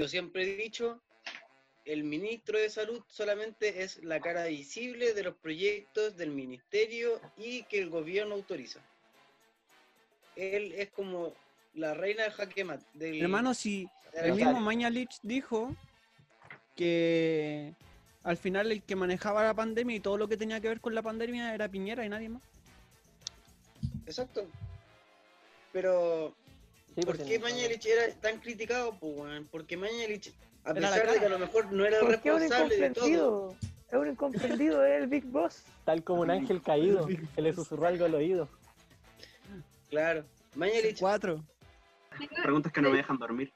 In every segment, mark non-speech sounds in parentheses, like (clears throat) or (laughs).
yo siempre he dicho, el ministro de Salud solamente es la cara visible de los proyectos del ministerio y que el gobierno autoriza. Él es como la reina del jaque. Del, Hermano, si el mismo. Mañalich dijo que al final el que manejaba la pandemia y todo lo que tenía que ver con la pandemia era Piñera y nadie más. Exacto. Pero, Sí, ¿por qué Mañalich era tan criticado? Pues? Porque Mañalich, a Era la pesar de que a lo mejor no era el ¿Por qué es un responsable de todo? Es un incomprendido, es el Big Boss. Tal como un ángel caído, que le susurró algo al oído. claro. Mañalich, Cuatro. Preguntas que no me dejan dormir.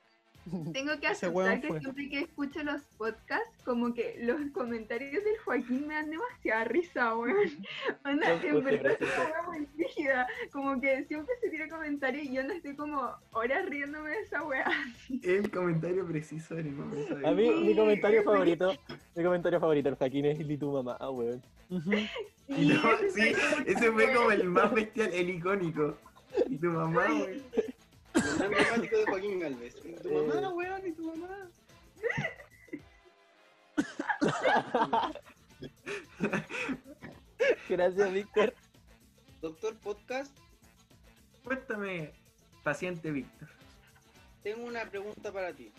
Tengo que aceptar que fue. siempre que escucho los podcasts, como que los comentarios del Joaquín me dan demasiada risa, weón. (laughs) Onda, en verdad es una muy rígida. Como que siempre se tira comentarios y yo no estoy como horas riéndome de esa weá. El comentario preciso en el momento. de- A mí, mi Sí, comentario favorito, mi comentario favorito del Joaquín es y tu mamá, ah, weón. Y no, ese sí, fue weón. como el más bestial, el icónico. Y tu mamá, güey. Emblemático de Joaquín Galvez. ¿Y tu Eh. mamá, weón? ¿Y tu mamá? (laughs) Gracias, Víctor. Doctor Podcast, Cuéntame, paciente Víctor. tengo una pregunta para ti.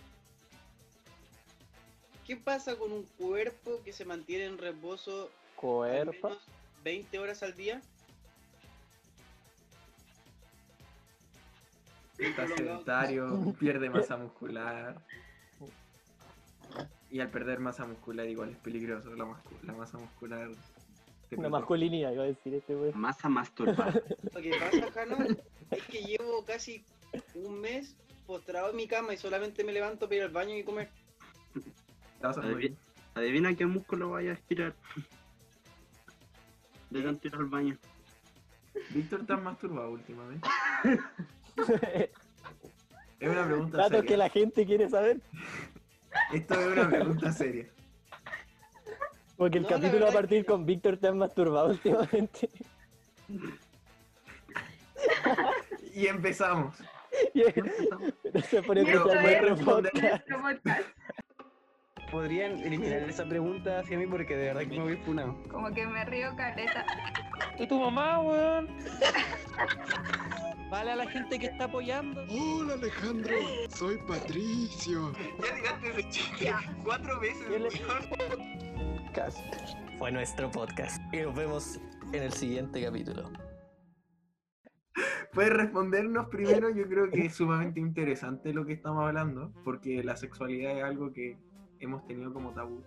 ¿Qué pasa con un cuerpo que se mantiene en reposo al Cuerpo. menos 20 horas al día? Está sedentario, (laughs) pierde masa muscular. Y al perder masa muscular igual es peligroso. La, mascu- la masa muscular. te Una masculinidad, iba a decir este weón. Masa masturbada. (laughs) Lo que pasa, Jano, es que llevo casi un mes postrado en mi cama y solamente me levanto para ir al baño y comer. Adivina, adivina qué músculo vaya a estirar. De tanto ir al baño. Víctor, ¿te has masturbado últimamente? (laughs) (laughs) Es una pregunta Datos seria. que la gente quiere saber. Esto es una pregunta seria. Porque el No, capítulo va a partir que- con Víctor te has masturbado últimamente. Y empezamos. Y no se pone Y esto especial es nuestro podcast. nuestro podcast. Podrían eliminar esa pregunta hacia mí porque de verdad que me voy funado. Como que me río caleta. ¿Y tu mamá, weón? (laughs) Vale a la gente que está apoyando. Hola Alejandro, soy Patricio. Ya ese chiste cuatro veces. ¿Qué le- weón. podcast. Fue nuestro podcast. Y nos vemos en el siguiente capítulo. Puedes respondernos primero, yo creo que es sumamente interesante lo que estamos hablando, porque la sexualidad es algo que hemos tenido como tabú,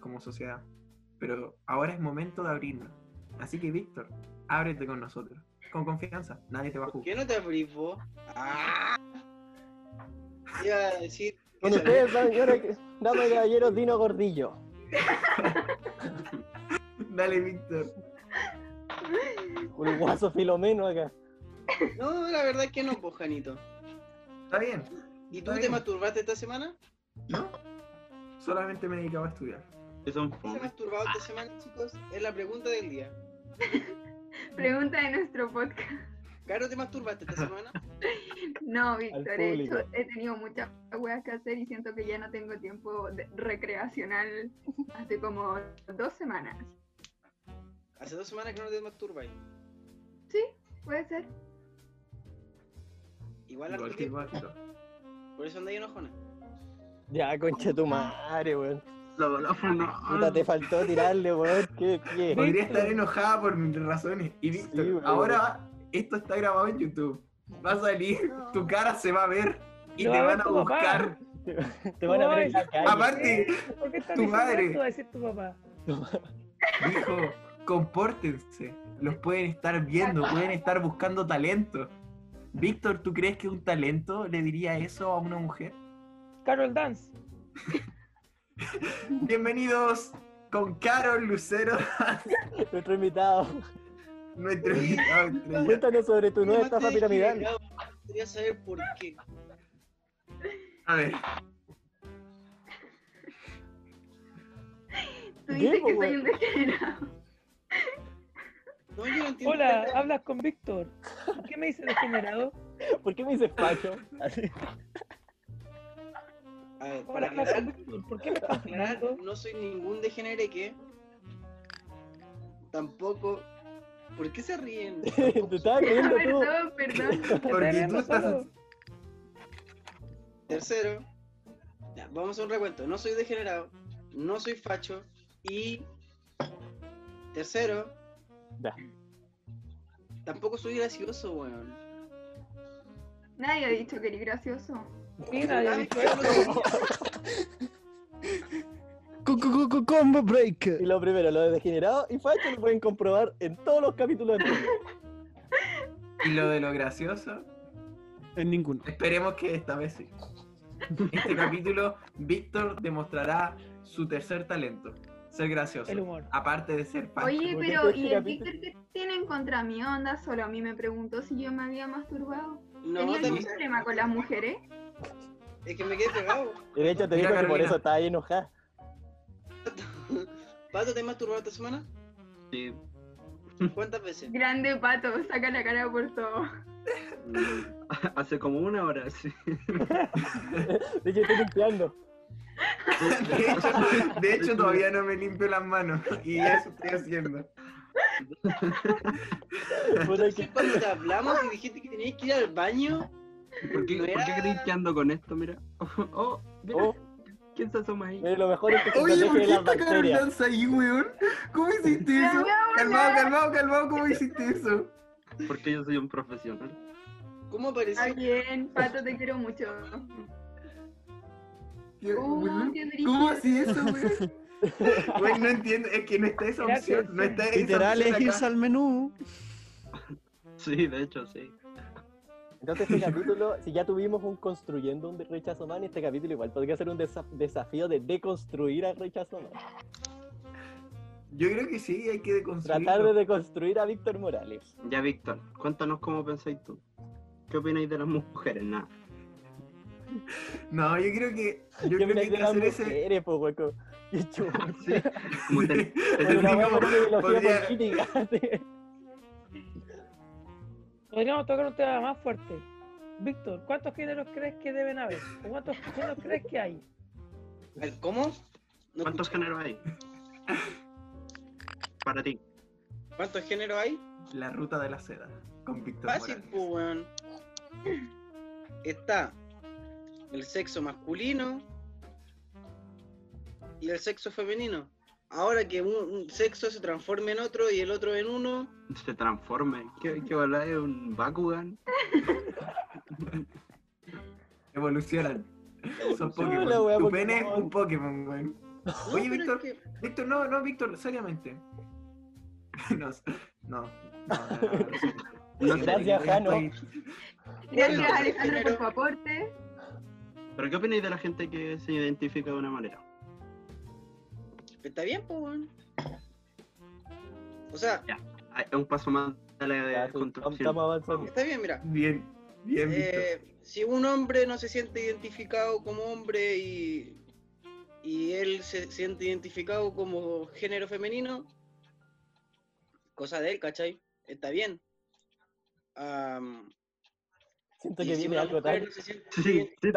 como sociedad. Pero ahora es momento de abrirnos. Así que, Víctor, ábrete con nosotros. Con confianza, nadie te va a ¿Por juzgar. qué no te abrís vos? ¡Ah! Iba a decir. Con ustedes, señores, damas y caballeros, Dino Gordillo. (laughs) Dale, Víctor. Un guaso filomeno acá. No, la verdad es que no, pues, Janito. Está bien, ¿Y tú te bien. masturbaste esta semana? ¿no? Solamente me dedicaba a estudiar. Que son ¿Te has fome. masturbado esta semana, chicos? Es la pregunta del día. (laughs) Pregunta de nuestro podcast. ¿Caro te masturbaste esta semana? (laughs) No, Víctor, he, hecho- he tenido muchas weas que hacer y siento que ya no tengo tiempo de- recreacional hace como dos semanas. Hace dos semanas que no te masturbas. Sí, puede ser. Igual Igual que. Por eso andáis enojona. Ya, concha tu madre, weón. La. Puta, te faltó tirarle, weón. ¿Qué, qué? Podría estar enojada por mis razones. Y Víctor, Sí, ahora esto está grabado en YouTube. Va a salir, tu cara se va a ver y te van a papá. buscar. Te van a ver en la calle. Aparte, ¿Por qué estás Tu madre. Va a decir tu papá. dijo, compórtense. Los pueden estar viendo, pueden estar buscando talento. Víctor, ¿tú crees que un talento le diría eso a una mujer? Carol Dance. (laughs) Bienvenidos con Carol Lucero, (laughs) Nuestro invitado. nuestro invitado (laughs) estrella. Cuéntanos sobre tu nueva estafa piramidal. Quería saber por qué. A ver, Tú ¿Qué, dices que soy weón? un degenerado. No, yo no entiendo. Hola, hablas con Víctor. ¿Por qué me dices degenerado? ¿Por qué me dices Pacho? Así. A ver, ¿Cómo para aclarar? ¿Por qué me estás aclarar, filmando? no soy ningún degenereque. Tampoco. ¿Por qué se ríen? (laughs) Te estabas riendo (laughs) tú. Perdón, (laughs) perdón. Tercero, ya, vamos a un recuento. No soy degenerado, no soy facho y tercero, Ya. tampoco soy gracioso, weón. Nadie ha dicho que eres gracioso. Mira, ya (laughs) Combo break. Y lo primero, lo de degenerado y facho lo pueden comprobar en todos los capítulos anteriores. Y lo de lo gracioso, En ninguno. esperemos que esta vez sí. Este capítulo, Víctor demostrará su tercer talento, ser gracioso. El humor. Aparte de ser facho. Oye, ¿por qué pero este ¿y el? Víctor qué tiene en contra mi onda? Solo a mí me preguntó si yo me había masturbado. No, ¿Tenía algún problema con las mujeres? Es que me quedé pegado. Y de hecho te Mira, dijo que por eso estaba ahí enojada. ¿Pato te has masturbado esta semana? Sí. ¿Cuántas veces? Grande pato, saca la cara por todo. (laughs) Hace como una hora, sí. (laughs) De hecho estoy limpiando. De hecho, de hecho, todavía no me limpio las manos. Y eso estoy haciendo. Que- cuando te hablamos y dijiste que tenías que ir al baño, ¿Por qué, ¿por qué era- creéis que ando con esto? Mira. (laughs) Oh, mira. Oh, ¿Quién se asoma ahí? mira, lo mejor es que se Oye, ¿por qué está. Dance ahí, weón? ¿Cómo (laughs) hiciste eso? Calmado, calmado, calmado, ¿cómo hiciste eso? Porque yo soy un profesional. ¿cómo Está apareció? bien, pato, te quiero mucho. ¿Qué, Uh, ¿Cómo así eso, weón? (laughs) Güey, no entiendo, es que no está esa opción, no está esa Literal es opción irse acá. al menú. Sí, de hecho, sí. Entonces este (laughs) capítulo, si ya tuvimos un construyendo un rechazo man, este capítulo igual podría ser un desa- desafío de deconstruir al rechazo man. Yo creo que sí, hay que deconstruirlo. Tratar de deconstruir a Víctor Morales. Ya, Víctor, cuéntanos cómo pensáis tú. ¿Qué opináis de las mujeres? Nada. (laughs) No, yo creo que. Yo ¿Qué creo que de hacer ese. mujeres, po, hueco? Qué chulo. Sí, como te- te- (laughs) Podríamos tocar un tema más fuerte. Víctor, ¿cuántos géneros crees que deben haber? ¿O cuántos géneros crees que hay? A ver, ¿Cómo? No ¿Cuántos escuché. géneros hay? Para ti. ¿Cuántos géneros hay? La ruta de la seda. Con Víctor Fácil, pues, weón. Está el sexo masculino y el sexo femenino. Ahora que un, un sexo se transforme en otro y el otro en uno, Se transforme. ¿Qué, qué hablar de un Bakugan? Evolucionan. Son Pokémon. Tu pene es un Pokémon, weón. No, Oye, Víctor, es que- Víctor, no, no, Víctor, seriamente. No, no, no. Gracias, Jano. Estoy- Gracias, Alejandro, por tu aporte. ¿Pero qué opináis de la gente que se identifica de una manera? Está bien, pues, weón. O sea, Hay un paso más de la Ya, sí, estamos construcción. está bien, mira. Bien, bien. Eh, si un hombre no se siente identificado como hombre y, y él se siente identificado como género femenino, cosa de él, ¿cachai? Está bien. Siento que si viene algo tan... no Sí, sí.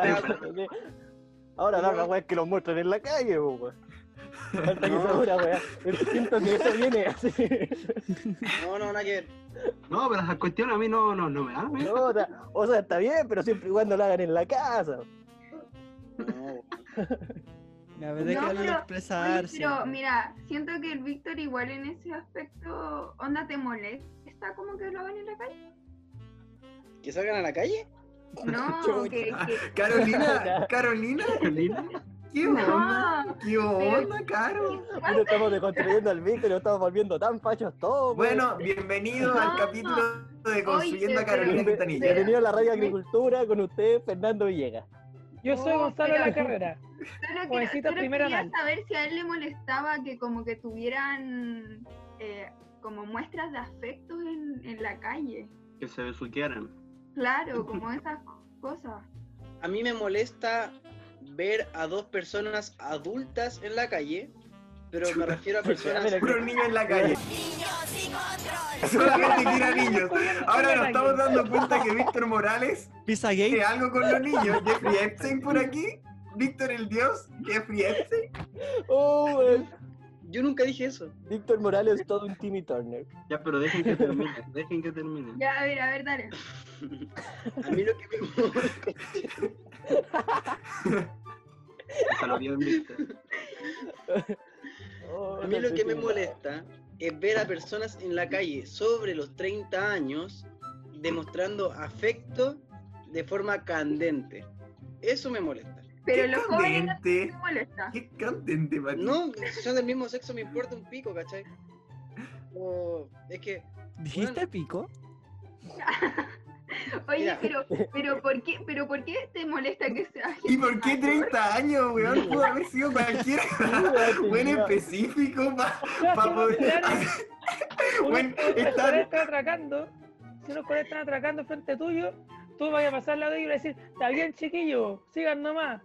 Ahora la No. weá es que los muestran en la calle, po, weón. Falta No. weá. Siento que eso viene así. No, no, nada que ver. No, pero esas cuestiones a mí no, no, no me dan. ¿eh? No, o sea, o sea, está bien, pero siempre y cuando lo hagan en la casa. No, A ver, No, pero- Oye, expresarse. pero mira, siento que el Víctor igual en ese aspecto, onda te molesta como que lo hagan en la calle. ¿Que salgan a la calle? No, (laughs) que- Carolina, Carolina, Carolina, ¿qué onda? no. ¿Qué onda, Caro? Pero estamos deconstruyendo y lo estamos volviendo tan fachos todos. Bueno, bienvenido al capítulo de Construyendo a Carolina pero- Quintanilla. Bienvenido a la radio Agricultura con usted, Fernando Villegas. Yo soy Oh, Gonzalo de la Carrera. Solo, que- Jovencita solo primera quería saber si a él le molestaba que como que tuvieran eh, como muestras de afecto en, en la calle. que se besuquearan. Claro, como esas cosas. A mí me molesta ver a dos personas adultas en la calle, pero me refiero a personas... Puro niño en la calle. (laughs) Solamente quiere a niños. Ahora nos estamos dando cuenta que Víctor Morales Pizza tiene algo con los niños. Jeffrey Epstein por aquí. Víctor el Dios, Jeffriense. Oh, weón. Yo nunca dije eso. Víctor Morales es todo un Timmy Turner. Ya, pero dejen que termine, dejen que termine. Ya, a ver, a ver, dale. (laughs) A mí lo que me (laughs) Lo. (laughs) Oh, A mí lo que me molesta es ver a personas en la calle sobre los 30 años demostrando afecto de forma candente. Eso me molesta. Pero Qué los jóvenes no candente. me molesta. Qué candente, Mati. No, si son del mismo sexo me importa un pico, ¿cachai? O es que, ¿Dijiste pico? (laughs) (laughs) Oye, pero, (laughs) pero ¿por qué, pero por qué te molesta que sea ¿Y por qué 30 años, weón? Pudo haber sido cualquier (laughs) buen específico para poder. Bueno, colegas están atracando, si unos colegas están atracando frente tuyo, tú vayas a pasar al lado de ellos y le decir, está bien chiquillo, sigan nomás.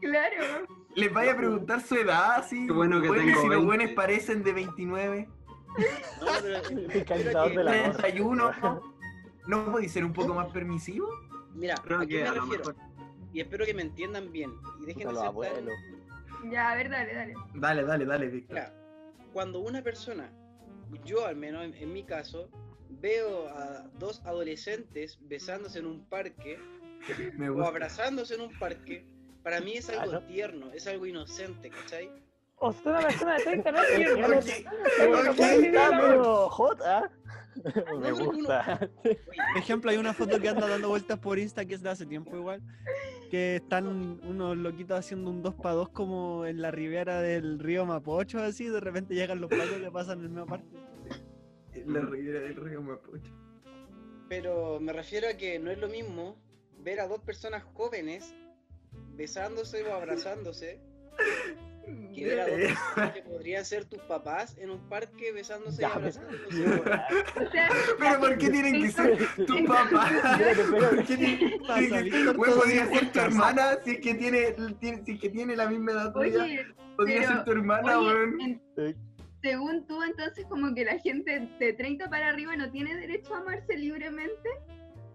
Claro. Les vaya a preguntar su edad, así. Qué bueno que tengo si los 20. buenos parecen de 29, no, pero, El cantador que- del amor. 31, ¿no? ¿No podéis ser un poco más permisivo? mira, Creo ¿a qué me refiero? mejor. Y espero que me entiendan bien y dejen de ser tan. Ya, a ver, dale, dale. Dale, dale, dale, Víctor. Mira, cuando una persona, yo al menos en, en mi caso, veo a dos adolescentes besándose en un parque (laughs) Me o abrazándose en un parque, para mí es algo Ah, ¿no? tierno, es algo inocente, ¿cachai? Sea, una persona de 30 no (laughs) es tierno. Ok, Pero ok, no puede vivir Está la medio hot, ¿ah? (laughs) Me gusta. Por ejemplo, hay una foto que anda dando vueltas por Insta que es de hace tiempo igual, que están unos loquitos haciendo un 2 para 2 como en la ribera del río Mapocho, así, de repente llegan los pacos que pasan en el misma parte. La ribera del río Mapocho. pero me refiero a que no es lo mismo ver a dos personas jóvenes besándose o abrazándose que ver a dos personas que podrían ser tus papás en un parque besándose y Ya, abrazándose. (laughs) O sea, Pero ¿por qué (laughs) tienen que ser tu papá? Espérate, espérate. ¿Por qué tiene- Pasa, tiene que- Víctor, Güey, todo podría ser tu hermana si es que tiene, tiene- si es que tiene la misma edad tuya. Podría pero- ser tu hermana, oye, en- según tú, entonces, como que la gente de 30 para arriba no tiene derecho a amarse libremente.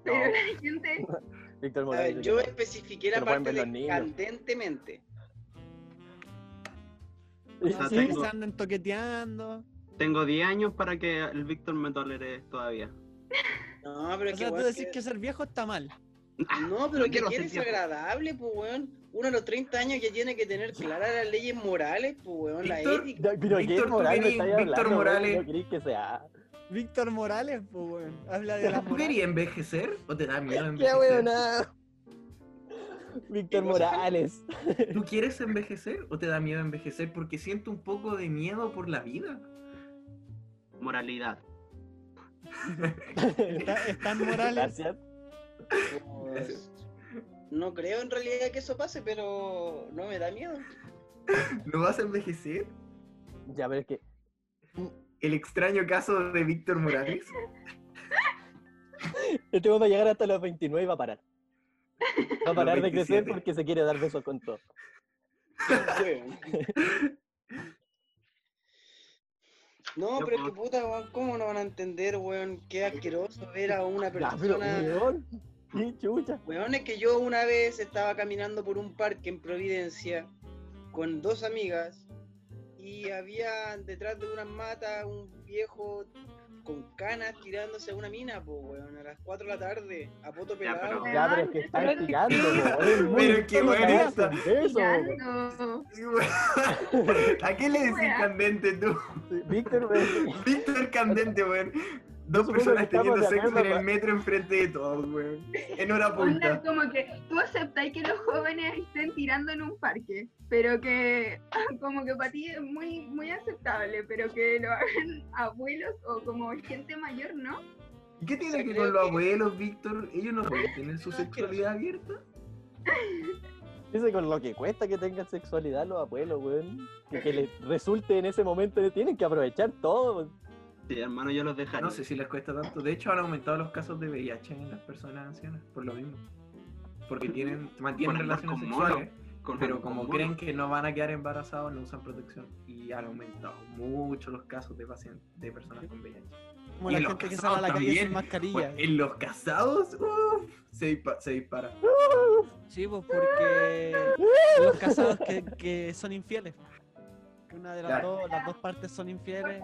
Pero No. la gente. (laughs) Víctor A Morales. ver, yo que especifiqué la Que parte de candentemente. Sí, sea, sí, tengo- se andan toqueteando. Tengo 10 años para que el Víctor me tolere todavía. No, pero O es que, sea, tú weón, decís que- que ser viejo está mal. No, pero (laughs) No que es viejo. agradable, pues, weón. Uno a los 30 años ya tiene que tener claras las leyes morales, pues, weón, la Víctor, ética. Pero Víctor, ¿qué tú moral me querí- estáis Víctor hablando, Morales. weón? No queréis que sea. Víctor Morales, pues, weón. Habla de la ¿Tú querías envejecer o te da miedo (laughs) ¡Qué envejecer? weona! Víctor. Morales. ¿Tú (laughs) quieres envejecer o te da miedo envejecer? Porque siento un poco de miedo por la vida. Moralidad. Está, están (laughs) Morales. Gracias. Pues, no creo en realidad que eso pase, pero no me da miedo. ¿No vas a envejecer? Ya, pero es que. El extraño caso de Víctor Morales. (laughs) Este va a llegar hasta los 29 y va a parar. (laughs) Va a parar de crecer 27. porque se quiere dar besos con todo. No, pero es que puta, weón, ¿cómo no van a entender, weón? Qué asqueroso ver a una Ya, pero, persona. weón. Qué chucha. Weón, es que yo una vez estaba caminando por un parque en Providencia con dos amigas y había detrás de unas matas un viejo con canas tirándose a una mina, pues, weón, a las 4 de la tarde, a poto Ya, pelado. pero- Ya, pero es que están Pero- tirando, weón. Pero es que, solo weón, cagarse esta- en besos, weón. Tirando. Sí, weón. (laughs) ¿A qué le decís candente tú? Sí, Víctor, weón. Víctor Candente, weón. Dos personas teniendo sexo en el metro enfrente de todos, weón. En hora punta. Onda, como que tú aceptáis que los jóvenes estén tirando en un parque, pero que (laughs) como que para ti es muy, muy aceptable, pero que lo hagan (laughs) abuelos o como gente mayor, ¿no? ¿Y ¿Qué tiene O sea, que con los que- abuelos, Víctor? ¿Ellos no pueden tener su (laughs) sexualidad abierta? Dice con lo que cuesta que tengan sexualidad los abuelos, weón. Que, que les resulte en ese momento, tienen que aprovechar todo. Sí, hermano, yo los dejaría. No sé si les cuesta tanto. De hecho, han aumentado los casos de VIH en las personas ancianas, por lo mismo. Porque tienen, mantienen Por relaciones con mono, sexuales, Con- pero con como mono. creen que no van a quedar embarazados, no usan protección. Y han aumentado mucho los casos de pacientes, de personas con VIH. Como Y la gente que casados sale a la calle sin también. mascarilla. En los casados, uf, se, dispa- se dispara. Sí, pues porque los casados que, que son infieles. Que una de las Claro. dos, las dos partes son infieles.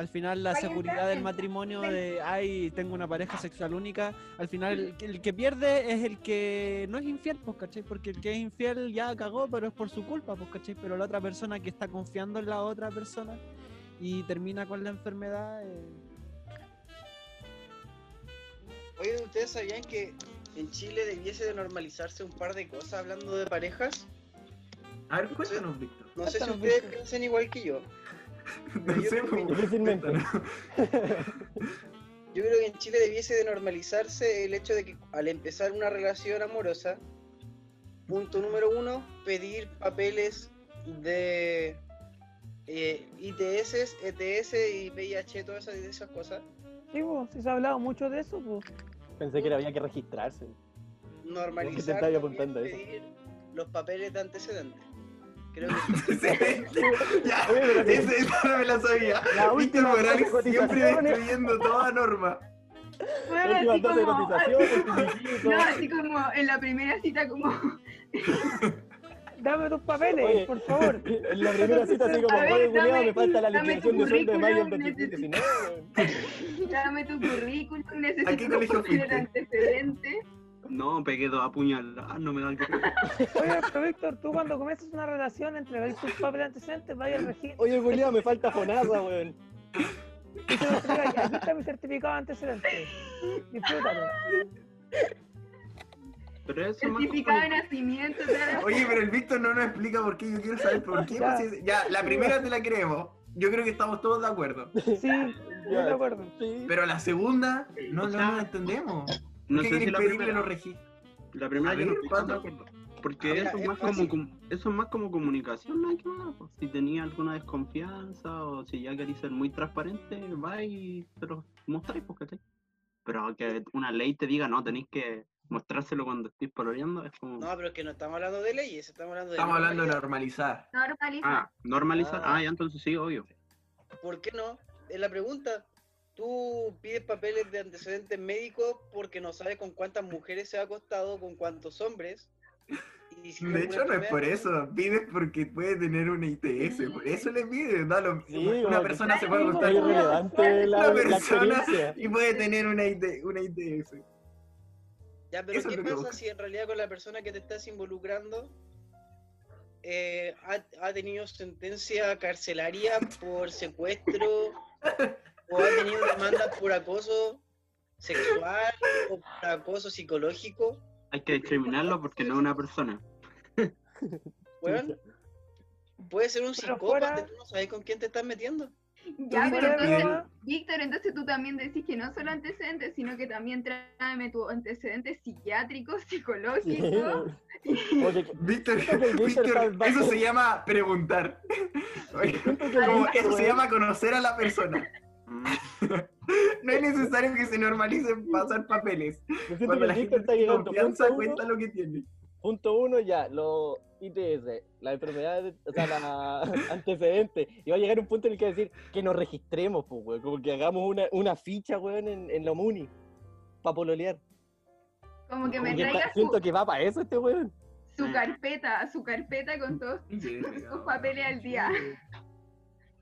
Al final la seguridad del matrimonio de, ay, tengo una pareja sexual única, al final el, que- el que pierde es el que no es infiel, pues, ¿cachai? Porque el que es infiel ya cagó, pero es por su culpa, pues, ¿cachai? Pero la otra persona que está confiando en la otra persona y termina con la enfermedad, eh, Oye, ¿ustedes sabían que en Chile debiese de normalizarse un par de cosas hablando de parejas? A ver, cuéntanos, Víctor. No sé si ustedes piensan igual que yo. (laughs) No yo sé, creo pues. (laughs) Yo creo que en Chile debiese de normalizarse el hecho de que al empezar una relación amorosa, punto número uno, pedir papeles de eh, ITS, ETS y VIH, todas esas, esas cosas. Sí, pues, sí se ha hablado mucho de eso, pues. Pensé que había que registrarse. Normalizar apuntando eso? pedir los papeles de antecedentes. Creo (laughs) que Excelente. (laughs) Ya, ese, esa no me la sabía. La Víctor Morales siempre cotizaciones. destruyendo toda norma. Bueno, así de como, cotización, (laughs) finiquito. no, así como en la primera cita como Dame tus papeles, Oye, por favor. En la primera cita así como, A ver, oye, culiao, dame- me falta la dame liquidación tu de sueldo de mayo del currículum, 2019. dame tu currículum, ¿A qué necesito colegio de fuiste? antecedentes. No, pegué dos apuñaladas, no me da el (laughs) Oye, pero Víctor, tú cuando comienzas una relación, entregáis tus papeles antecedentes, vaya al registro. Oye, culiao, me falta FONASA, weón. Y se lo entregáis. Aquí está mi certificado de antecedentes. Disfrútalo. Certificado de nacimiento. Oye, pero el Víctor no nos explica por qué. Yo quiero saber por qué. Ya. pues, ya, la primera te la creemos. Yo creo que estamos todos de acuerdo. Sí, yo de acuerdo. Sí. Pero la segunda, no, nos entendemos. No ¿Por qué sé si la primera, los registros? la primera A yo no ver, acuerdo. Porque eso, es es más como, fácil. com- eso es más como comunicación, que ver, pues. Si tenía alguna desconfianza o si ya queréis ser muy transparente, va y te lo mostráis, pues, ¿cachai? Pero que una ley te diga, no, tenéis que mostrárselo cuando estéis pololeando, es como... No, pero es que no estamos hablando de leyes, estamos hablando de. Estamos hablando de normalizar. Normaliza. Ah, normalizar. Ah. Ah, ya entonces sí, obvio. ¿Por qué no? Es la pregunta. Tú pides papeles de antecedentes médicos porque no sabes con cuántas mujeres se ha acostado, con cuántos hombres. Y si De hecho, no es por eso. Pides porque puede tener una ITS. Por eso le pides. Lo- Sí, una persona se puede acostar con una persona y puede tener una, IT una ITS. Ya, pero Eso ¿qué pasa si en realidad con la persona que te estás involucrando eh, ha, ha tenido sentencia carcelaria por secuestro (laughs) o ha tenido demandas por acoso sexual o por acoso psicológico? Hay que discriminarlo porque no es una persona. Weón, puede ser un Pero psicópata, fuera- tú no sabes con quién te estás metiendo. Ya, pero Víctor, entonces, Víctor, entonces tú también decís que no solo antecedentes, sino que también tráeme tu antecedentes psiquiátricos, psicológicos. (laughs) Víctor, Víctor eso se llama preguntar. Como eso se llama conocer a la persona. (laughs) No es necesario que se normalicen pasar papeles. Cuando que la gente está llegando. confianza, Punto cuenta uno, lo que tiene. punto uno ya, los ITS, las enfermedades, o sea, la (laughs) antecedentes. Y va a llegar un punto en el que va a decir que nos registremos, pues, weón. Como que hagamos una, una ficha, weón, en, en la MUNI. Para pololear. Como que me Como que está- traiga siento que va para eso este weón. su carpeta, su carpeta con todos (laughs) sus papeles al día.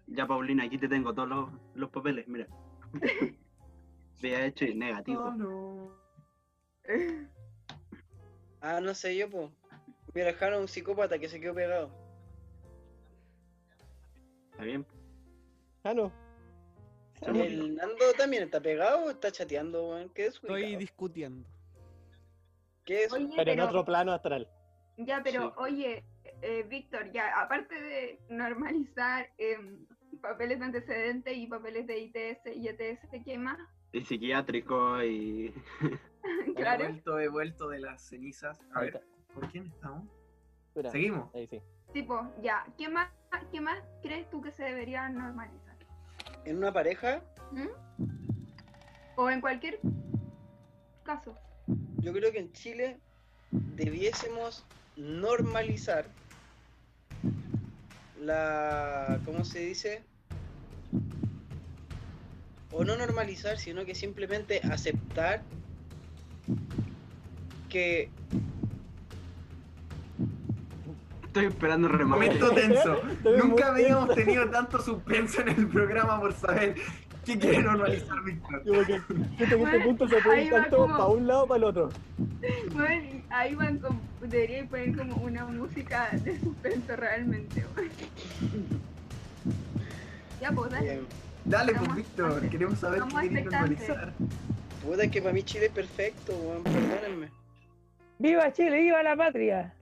Ya, Paulina, aquí te tengo todos los, los papeles, mira. (laughs) Vea hecho y negativo. Ah, no sé yo, pues. Me dejaron un psicópata que se quedó pegado. ¿Está bien? Ah, no. El Nando también está pegado o está chateando, weón. ¿Qué es? estoy discutiendo. ¿Qué es? Oye, Pero en otro plano astral. Ya, pero Sí. oye, eh, Víctor, ya, aparte de normalizar em, papeles de antecedentes y papeles de ITS y ETS, ¿qué más? Y psiquiátrico y... (laughs) He claro. vuelto, he vuelto de las cenizas. A ver, ¿por quién estamos? Espera, Seguimos. Ahí sí. Tipo, ya, ¿qué más, ¿qué más crees tú que se debería normalizar? En una pareja, ¿Mm? O en cualquier caso. yo creo que en Chile debiésemos normalizar la. ¿Cómo se dice? o no normalizar, sino que simplemente aceptar que Estoy esperando el Momento tenso. Nunca habíamos tenso. tenido tanto suspenso en el programa por saber qué quiere normalizar Víctor. Que que este Bueno, punto se puede ahí ir tanto como- para un lado o para el otro. Bueno, ahí van como, debería poner como una música de suspenso realmente, weón. Ya, pues, dale. eh, Dale, pues Víctor, queremos saber qué expectantes. normalizar. puta que para mí Chile es perfecto, weón, perdónenme. ¡Viva Chile! ¡Viva la patria!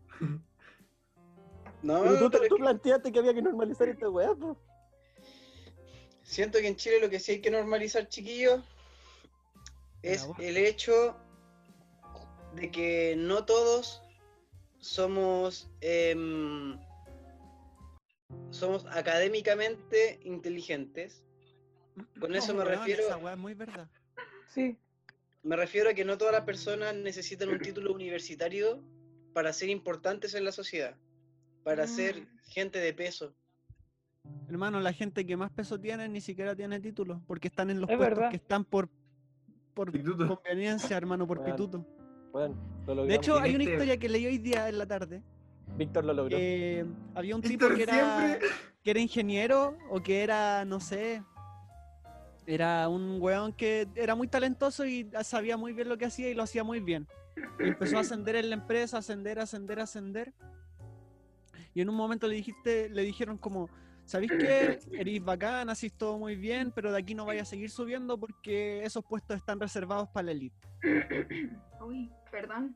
No, Pero tú, pero tú que planteaste que había que normalizar esta weá, pues. Siento que en Chile lo que sí hay que normalizar, chiquillos, es el hecho de que no todos somos em, somos académicamente inteligentes. (clears throat) Con eso me weón, refiero- Esa es muy verdad. Sí. Me refiero a que no todas las personas necesitan un título universitario para ser importantes en la sociedad, para ser Mm. gente de peso. Hermano, la gente que más peso tiene ni siquiera tiene título, porque están en los Es puestos verdad. que están por, por Pituto. conveniencia, hermano, por pituto. Bueno, lo. De hecho, hay una este- historia que leí hoy día en la tarde. Víctor lo logró. que había un tipo que era, que era ingeniero o que era, no sé, era un weón que era muy talentoso y sabía muy bien lo que hacía y lo hacía muy bien. Y empezó a ascender en la empresa, ascender, ascender, ascender. Y en un momento le dijiste, le dijeron como, ¿sabéis qué? Eres bacán, hacís todo muy bien, pero de aquí no vayas a seguir subiendo porque esos puestos están reservados para la elite. Uy, perdón.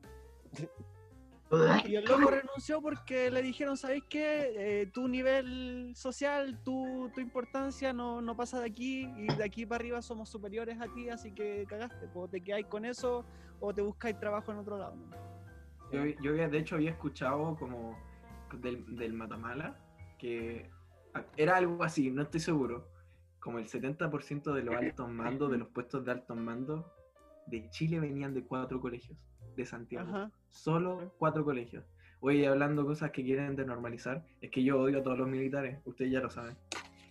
Y el loco renunció porque le dijeron, ¿sabes qué? Eh, tu nivel social, tu, tu importancia no, no pasa de aquí y de aquí para arriba somos superiores a ti, así que cagaste. O te quedáis con eso o te buscáis trabajo en otro lado. ¿no? Yo, yo había- de hecho había escuchado como del, del Matamala que era algo así, no estoy seguro. Como el 70% de los altos mandos, de los puestos de altos mandos de Chile venían de cuatro colegios de Santiago. Ajá. Solo cuatro colegios. Oye, hablando cosas que quieren denormalizar, es que yo odio a todos los militares, ustedes ya lo saben.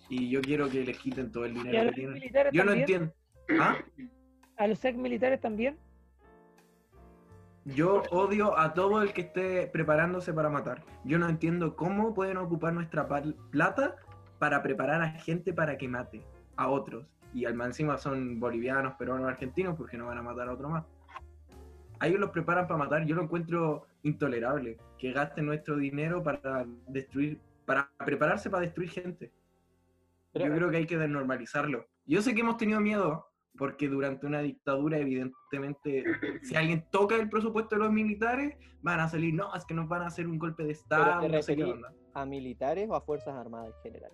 Y yo quiero que les quiten todo el ¿Y a dinero que tienen. Yo no entiendo. ¿Ah? ¿A los ex militares también? Yo odio a todo el que esté preparándose para matar. Yo no entiendo cómo pueden ocupar nuestra plata para preparar a gente para que mate a otros. Y al más encima son bolivianos, peruanos, argentinos, porque no van a matar a otro más. A ellos los preparan para matar. Yo lo encuentro intolerable que gasten nuestro dinero para destruir, para prepararse para destruir gente. Pero- Yo creo que hay que desnormalizarlo. Yo sé que hemos tenido miedo, porque durante una dictadura, evidentemente, si alguien toca el presupuesto de los militares, van a salir, no, es que nos van a hacer un golpe de Estado, te no sé qué referí- onda. ¿A militares o a Fuerzas Armadas en general?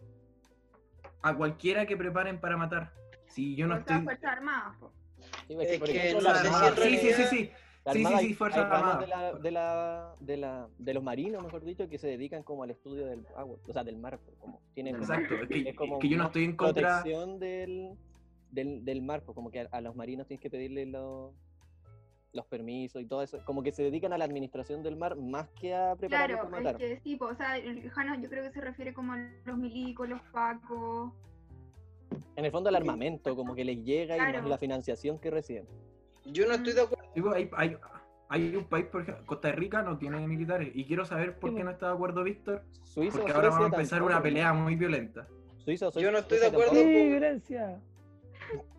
A cualquiera que preparen para matar. Si yo no estoy. Fuerzas Armadas, po. Sí, Es que ejemplo, la Armada- Sí, sí, sí, sí. Sí, Fuerzas Armadas. de, la, de, la, de, la, de los marinos, mejor dicho, que se dedican como al estudio del agua, o sea, del mar, como tienen como- Exacto, es que, es como es que yo no estoy en contra. protección del, del, del mar, pues, como que a, a los marinos tienes que pedirle los, los permisos y todo eso, como que se dedican a la administración del mar más que a prepararlos Claro, para es matar. que sí, po, o sea, el Jano yo creo que se refiere como a los milicos, los pacos. En el fondo el armamento, como que les llega y Claro. más la financiación que reciben. Yo no estoy de acuerdo. Digo, hay, hay, hay un país, por ejemplo, Costa Rica no tiene militares. Y quiero saber por qué po. no está de acuerdo Víctor. Suiza Porque ahora vamos a empezar una pelea muy violenta. Suiza o Yo no estoy de acuerdo. tampoco. Sí, violencia.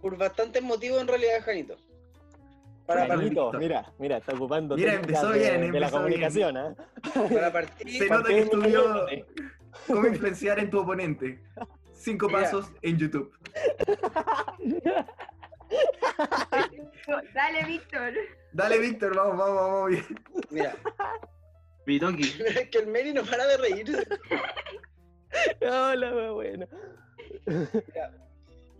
Por bastantes motivos en realidad, Janito. Para, Janito. mira, mira, está ocupando Mira, empezó de, bien, de la bien. comunicación, ¿ah? para partir, Se nota que estudió cómo influenciar en tu oponente. Cinco Mira. pasos en YouTube. Dale, Víctor. Dale, Víctor, vamos, vamos, vamos bien. mira, Bitoki. (laughs) es que el Meri no para de reír. (laughs) Hola, wea, bueno.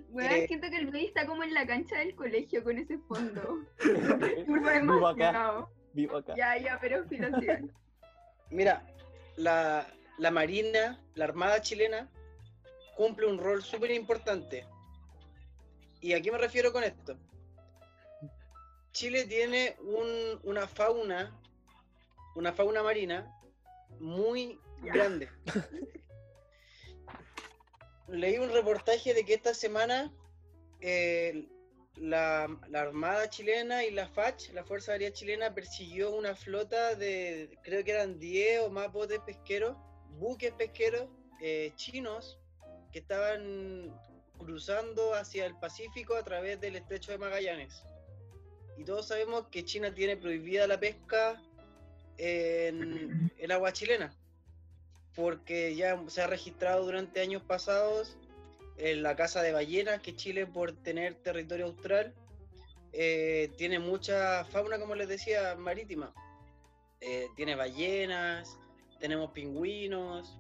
Bueno, Eh, siento que el Luis está como en la cancha del colegio con ese fondo. (laughs) Vivo Turbo acá, demasiado. vivo acá. Ya, ya, pero financian. Mira, la, la Marina, la Armada chilena, cumple un rol súper importante. ¿Y a qué me refiero con esto? Chile tiene un- una fauna, una fauna marina muy Ya. grande. (laughs) Leí un reportaje de que esta semana eh, la, Armada chilena y la FACH, la Fuerza Aérea Chilena, persiguió una flota de, creo que eran 10 o más botes pesqueros, buques pesqueros eh, chinos que estaban cruzando hacia el Pacífico a través del estrecho de Magallanes. Y todos sabemos que China tiene prohibida la pesca en el agua chilena, porque ya se ha registrado durante años pasados en la caza de ballenas, que Chile por tener territorio austral eh, tiene mucha fauna, como les decía, marítima. Eh, tiene ballenas, tenemos pingüinos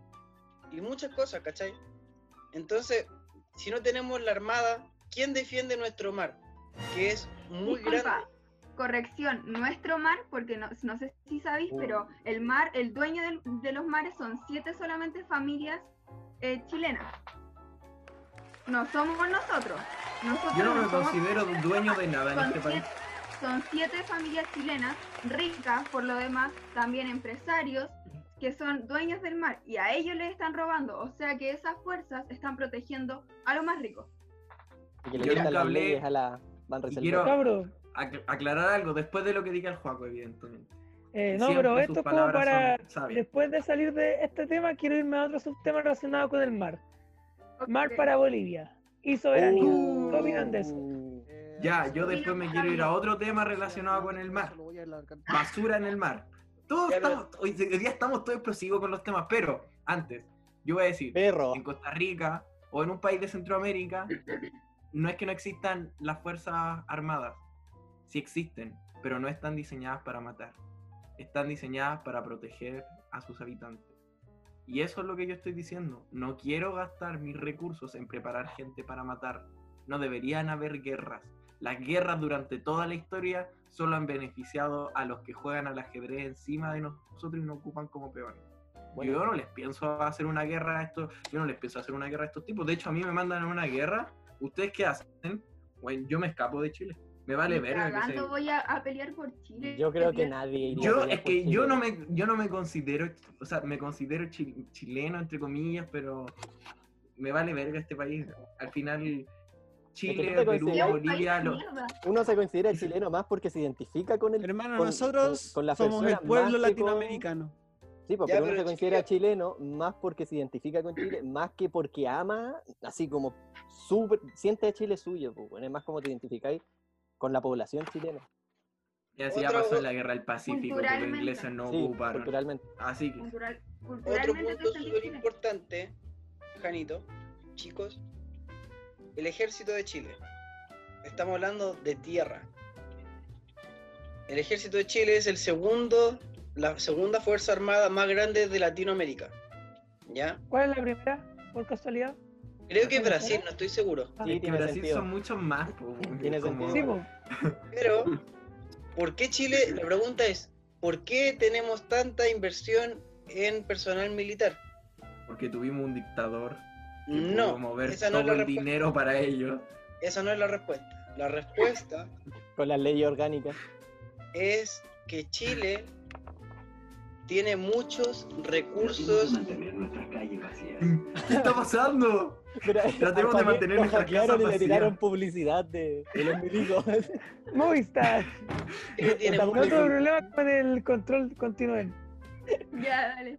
y muchas cosas, ¿cachai? Entonces, si no tenemos la armada, ¿quién defiende nuestro mar? Que es muy Disculpa, grande. Corrección, nuestro mar, porque no, no sé si sabéis, Uh. pero el mar, el dueño del- de los mares son siete solamente familias eh, chilenas. No somos nosotros. Nosotros Yo no me somos- considero dueño de nada en son este país. siete, son siete familias chilenas, ricas por lo demás, también empresarios, que son dueños del mar y a ellos les están robando. O sea que esas fuerzas están protegiendo a los más ricos. Y que le Yo quitan nunca las hablé- leyes a la Van quiero aclarar algo después de lo que diga el Juaco, evidentemente. eh, no, pero esto es como para. Después de salir de este tema, quiero irme a otro subtema relacionado con el mar. Mar para Bolivia y soberanía. Uh, ¿Qué opinan de eso? Ya, yo después me quiero ir a otro tema relacionado con el mar. Basura en el mar. Todos estamos, hoy hoy día estamos todos explosivos con los temas, pero antes, yo voy a decir, Perro. en Costa Rica o en un país de Centroamérica, no es que no existan las fuerzas armadas, sí existen, pero no están diseñadas para matar, están diseñadas para proteger a sus habitantes. Y eso es lo que yo estoy diciendo, no quiero gastar mis recursos en preparar gente para matar, no deberían haber guerras. Las guerras durante toda la historia solo han beneficiado a los que juegan al ajedrez encima de nosotros y nos ocupan como peones. Bueno. Yo no les pienso hacer una guerra a estos, yo no les pienso hacer una guerra a estos tipos. De hecho, a mí me mandan a una guerra. ¿Ustedes qué hacen? Bueno, yo me escapo de Chile. Me vale verga que cagando se- voy a, a pelear por Chile. Yo creo que nadie Yo, es que yo no me, yo no me considero, o sea, me considero chi- chileno, entre comillas, pero me vale verga este país. Al final, Chile, Perú, Es un país Bolivia, lo-. Uno se considera chileno más porque se identifica con el. Hermano, con- nosotros con- con la somos el pueblo que latinoamericano. Sí, pues, Ya, uno pero se considera Chile- chileno más porque se identifica con Chile, más que porque ama, así como súper- siente a Chile suyo, pues, bueno, es más como te identificáis con la población chilena. y así ya pasó en la guerra del Pacífico, que los ingleses no Sí, ocuparon. culturalmente. Así que, Cultural, Otro punto súper importante, Janito, chicos, el ejército de Chile. Estamos hablando de tierra. El ejército de Chile es el segundo, la segunda fuerza armada más grande de Latinoamérica. ¿Ya? ¿Cuál es la primera, por casualidad? Creo que es Brasil, no estoy seguro. Sí, es que tiene Brasil sentido. son muchos más. Tiene como- sentido. Pero, ¿por qué Chile? La pregunta es, ¿por qué tenemos tanta inversión en personal militar? Porque tuvimos un dictador que No, pudo mover esa no todo es la el respuesta. dinero para ellos. Esa no es la respuesta. La respuesta Con las leyes orgánicas. es que Chile tiene muchos recursos. ¿Qué está pasando? Mira, Tratemos de mantener nuestras casas y le vacías. tiraron publicidad de, de los milicos. (laughs) Movistar. Chile tiene, tuve problema con el control, continúen. Ya, dale.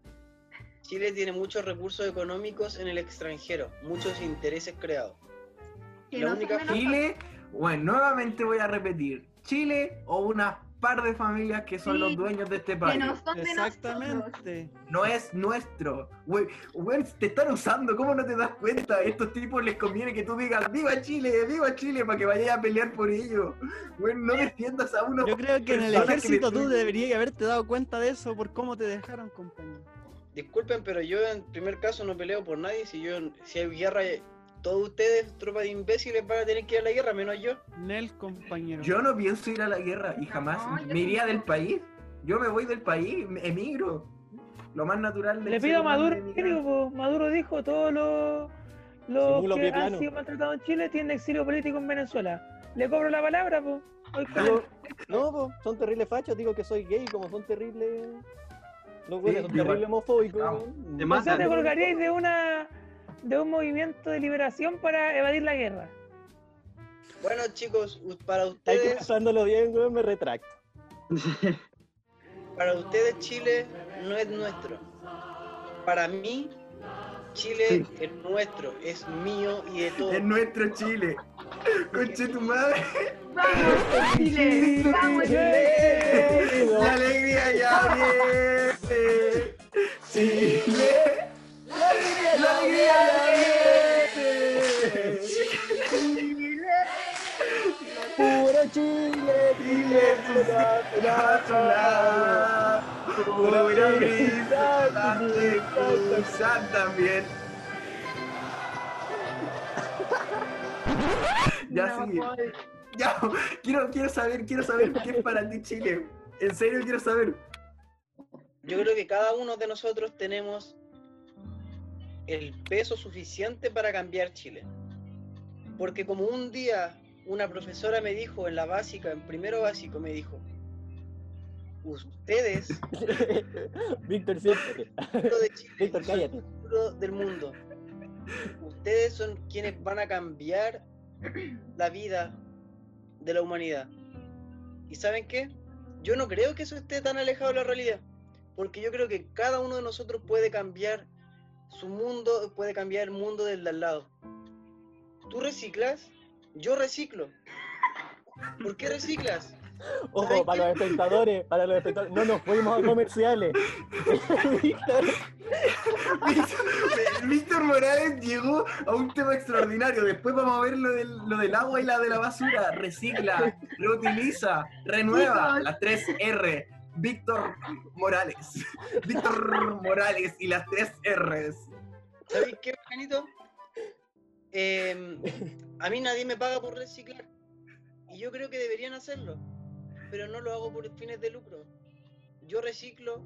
Chile tiene muchos recursos económicos en el extranjero, muchos intereses creados. La no única. Chile, bueno, nuevamente voy a repetir. Chile o una par de familias que son Sí, los dueños de este Que país. no son de nosotros. Exactamente. No es nuestro. Güey, güey, te están usando, ¿cómo no te das cuenta? A estos tipos les conviene que tú digas, viva Chile, viva Chile, para que vayas a pelear por ellos. Güey, no defiendas a uno. Yo creo que en el que ejército tú deberías haberte dado cuenta de eso por cómo te dejaron, compañero. Disculpen, pero yo en primer caso no peleo por nadie. Si yo, si hay guerra, todos ustedes, tropa de imbéciles, van a tener que ir a la guerra, menos yo. Nel, compañero. Yo no pienso ir a la guerra y jamás No, me iría del tampoco. país. Yo me voy del país, me- emigro. Lo más natural del Le pido a Maduro, po. Maduro dijo todos los, los Simulo que han plano. sido maltratados en Chile tienen exilio político en Venezuela. Le cobro la palabra, pues. Digo, no, po, son terribles fachos, digo que soy gay, como son terribles. Los güeyes son terribles homofóbicos. Weón. Te O sea, te colgaríais de una de un movimiento de liberación para evadir la guerra. Bueno, chicos, para Hay que ustedes, pensándolo bien, weón, me retracto. para ustedes Chile no es nuestro. Para mí, Chile Sí. es nuestro, es mío y de todos. Es nuestro Chile. Conche tu madre. ¡Vamos, Chile! ¡Vamos, Chile! La alegría ya viene. Chile. La alegría ya viene. Puro Chile, Chile, pura, pura, brisa, cruzan también. Ya joder. Ya, quiero, quiero saber, quiero saber qué es para ti Chile. En serio quiero saber. Yo creo que cada uno de nosotros tenemos el peso suficiente para cambiar Chile. Porque como un día una profesora me dijo en la básica, en primero básico, me dijo, ustedes, (laughs) (laughs) Víctor, de Chile, Víctor, cállate. del mundo. Ustedes son quienes van a cambiar la vida de la humanidad. ¿Y saben qué? Yo no creo que eso esté tan alejado de la realidad. Porque yo creo que cada uno de nosotros puede cambiar su mundo, puede cambiar el mundo del de al lado. ¿Tú reciclas? Yo reciclo. ¿Por qué reciclas? Ojo, ¿Saben para los espectadores, para los espectadores. No nos fuimos a comerciales. (laughs) Víctor, (laughs) Víctor- Morales llegó a un tema extraordinario. Después vamos a ver lo del, lo del agua y la de la basura. Recicla, reutiliza, renueva. Las tres R. Víctor Morales. (laughs) Víctor Morales y las tres R's. ¿Sabéis qué, Janito? Em, a mí nadie me paga por reciclar. Y yo creo que deberían hacerlo. Pero no lo hago por fines de lucro. Yo reciclo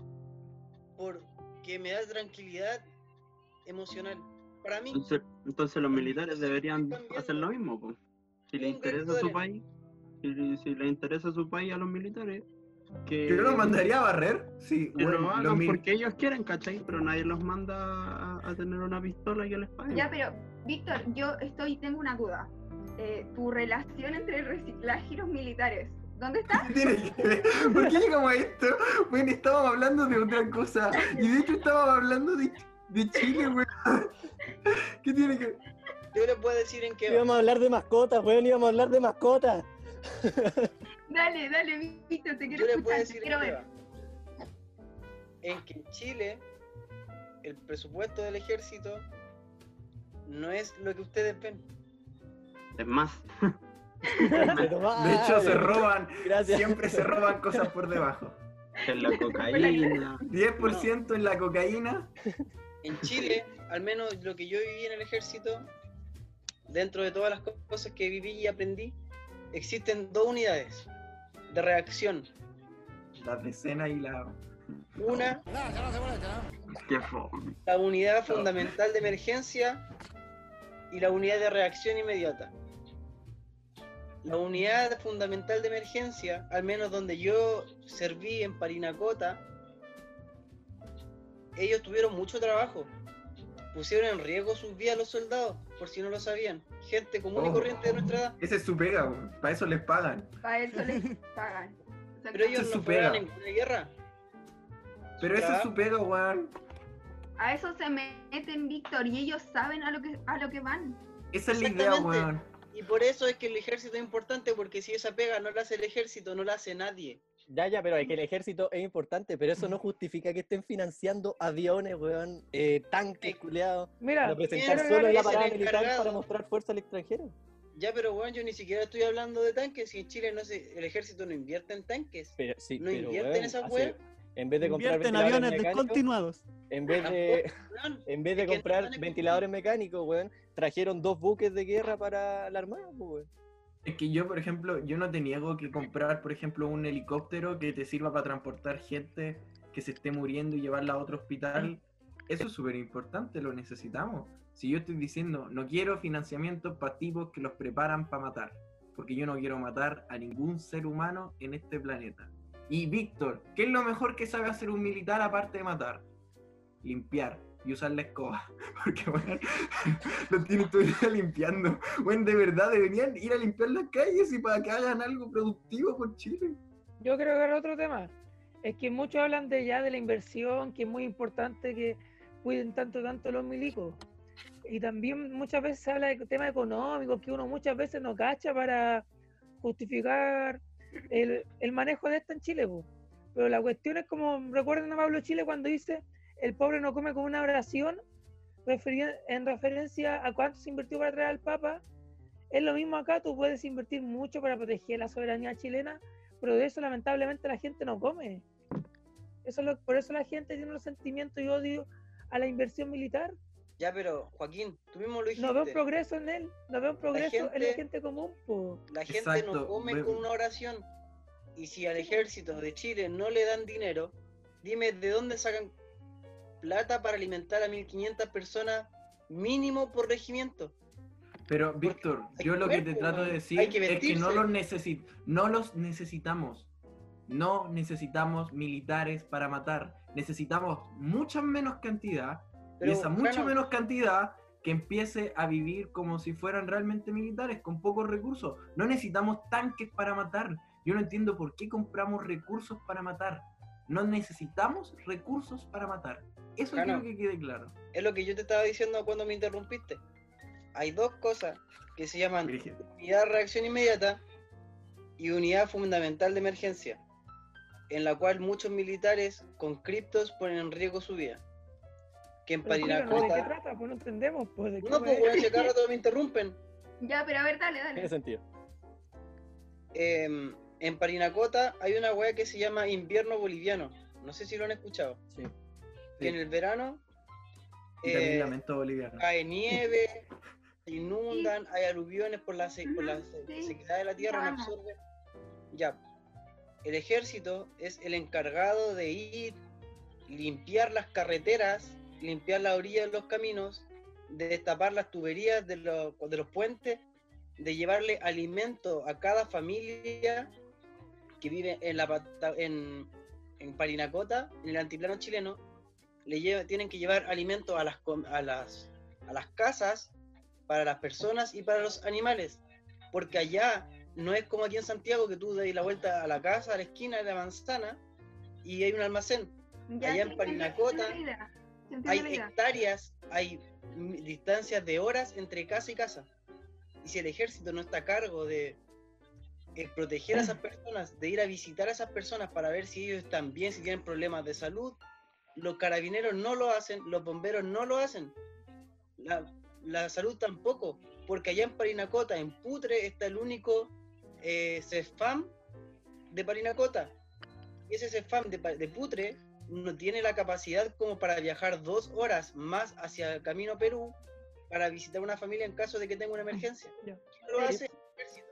porque me da tranquilidad emocional. Para mí, Entonces, entonces los militares deberían hacer lo mismo, pues. Si les interesa de su país, si, si les interesa su país a los militares, que, Yo los mandaría a barrer. Sí, que bueno, lo los hagan mil- porque ellos quieren, ¿cachai? Pero nadie los manda a, a tener una pistola que les pague. Ya, pero, Víctor, yo estoy, tengo una duda. Eh, tu relación entre el reciclaje y los militares, ¿dónde está? ¿Qué (laughs) tiene que ver? ¿Por qué llegamos a esto? Bueno, estábamos hablando de otra cosa. Y de hecho estábamos hablando de, de Chile, weón. ¿Qué tiene que ver? yo les puedo decir en qué va. íbamos a hablar de mascotas, weón, íbamos a hablar de mascotas. (laughs) Dale, dale, Víctor, te quiero Yo les decir en ver. que en Chile el presupuesto del ejército no es lo que ustedes ven. Es más, (laughs) De hecho, se roban, Gracias. siempre se roban cosas por debajo. en la cocaína. 10% en la cocaína. En Chile, al menos lo que yo viví en el ejército, dentro de todas las co- cosas que viví y aprendí, existen dos unidades de reacción. La decena y la. Una, Qué la unidad fundamental de emergencia y la unidad de reacción inmediata. La unidad fundamental de emergencia, al menos donde yo serví en Parinacota, ellos tuvieron mucho trabajo. Pusieron en riesgo sus vidas los soldados, por si no lo sabían. Gente común y Oh. corriente de nuestra edad. Esa es su pega, weón. Para eso les pagan. Para eso les (laughs) pagan. Pero ellos es no fueron en ninguna guerra. Pero esa es su pega, weón. A eso se meten, Víctor, y ellos saben a lo que, a lo que van. Esa es la idea, Exactamente. weón. Y por eso es que el ejército es importante, porque si esa pega no la hace el ejército, no la hace nadie. Ya, ya, pero es que el ejército es importante, pero eso no justifica que estén financiando aviones, weón, eh, tanques, Sí. culiados, Mira, para presentar ¿quién solo la parada militar encargado? para mostrar fuerza al extranjero. Ya, pero bueno, yo ni siquiera estoy hablando de tanques. Y en Chile no se, el ejército no invierte en tanques. Pero, sí, No pero, invierte en weón, esa hace- weá. En vez de comprar Invierte en ventiladores aviones mecánicos, descontinuados. en vez de, (laughs) weón. en vez de comprar ventiladores mecánicos, weón, trajeron dos buques de guerra para la armada, pues, weón. Es que yo, por ejemplo, yo no te niego que comprar, por ejemplo, un helicóptero que te sirva para transportar gente que se esté muriendo y llevarla a otro hospital. Eso es súper importante, lo necesitamos. Si yo estoy diciendo, no quiero financiamiento para tipos que los preparan para matar, porque yo no quiero matar a ningún ser humano en este planeta. Y Víctor, ¿qué es lo mejor que sabe hacer un militar aparte de matar? Limpiar. Y usar la escoba. (laughs) Porque, bueno, lo tienen todo el día limpiando. Bueno, de verdad, deberían ir a limpiar las calles y para que hagan algo productivo por Chile. Yo creo que era otro tema. Es que muchos hablan de ya de la inversión, que es muy importante que cuiden tanto, tanto los milicos. Y también muchas veces se habla de temas económicos que uno muchas veces no cacha para justificar el, el manejo de esto en Chile. po. Pero la cuestión es como, recuerden a Pablo Chile cuando dice, el pobre no come con una oración, en referencia a cuánto se invirtió para traer al Papa. Es lo mismo acá, tú puedes invertir mucho para proteger la soberanía chilena, pero de eso lamentablemente la gente no come. Eso es lo- por eso la gente tiene un sentimiento y odio a la inversión militar. Ya, pero Joaquín, tú mismo lo dijiste. No veo un progreso en él, no veo un progreso en la gente- gente común. po. La gente Exacto, no come con una oración. Y si al ejército de Chile no le dan dinero, dime de dónde sacan plata para alimentar a 1500 personas mínimo por regimiento. Pero, Víctor, yo lo que te trato de decir que es que no los, necesi- no los necesitamos. No necesitamos militares para matar. Necesitamos mucha menos cantidad. Pero, y esa mucha menos cantidad que empiece a vivir como si fueran realmente militares, con pocos recursos. No necesitamos tanques para matar. Yo no entiendo por qué compramos recursos para matar. No necesitamos recursos para matar. Eso Jano. quiero que quede claro. es lo que yo te estaba diciendo cuando me interrumpiste. Hay dos cosas que se llaman unidad de reacción inmediata y unidad fundamental de emergencia, en la cual muchos militares con criptos ponen en riesgo su vida. Que en explícanos, ¿De qué Parinacota... trata? Pues no entendemos. Pues, ¿de qué No, pues si rato me interrumpen. Ya, pero a ver, dale, Tiene dale. sentido. Em, en Parinacota hay una weá que se llama invierno boliviano. No sé si lo han escuchado. Sí. Que en el verano eh, lamento boliviano. cae (laughs) nieve, se inundan, hay aluviones por la, se- por la se- Sí, sequedad de la tierra, no sabemos. absorbe. Ya. El ejército es el encargado de ir, limpiar las carreteras, limpiar las orillas de los caminos, de destapar las tuberías de los, de los puentes, de llevarle alimento a cada familia que vive en la en, en Parinacota, en el antiplano chileno, le lleva- tienen que llevar alimento a las, a, las, a las casas, para las personas y para los animales. Porque allá no es como aquí en Santiago que tú das la vuelta a la casa, a la esquina de la manzana y hay un almacén. Ya, Allá en Parinacota Hay hectáreas, hay distancias de horas entre casa y casa. Y si el ejército no está a cargo de eh, proteger a esas personas, de ir a visitar a esas personas para ver si ellos están bien, si tienen problemas de salud, los carabineros no lo hacen, los bomberos no lo hacen. La, la salud tampoco, porque allá en Parinacota, en Putre, está el único eh, CEFAM de Parinacota. Y ese CEFAM de, de Putre no tiene la capacidad como para viajar dos horas más hacia el camino Perú para visitar una familia en caso de que tenga una emergencia. ¿Quién lo hace? El.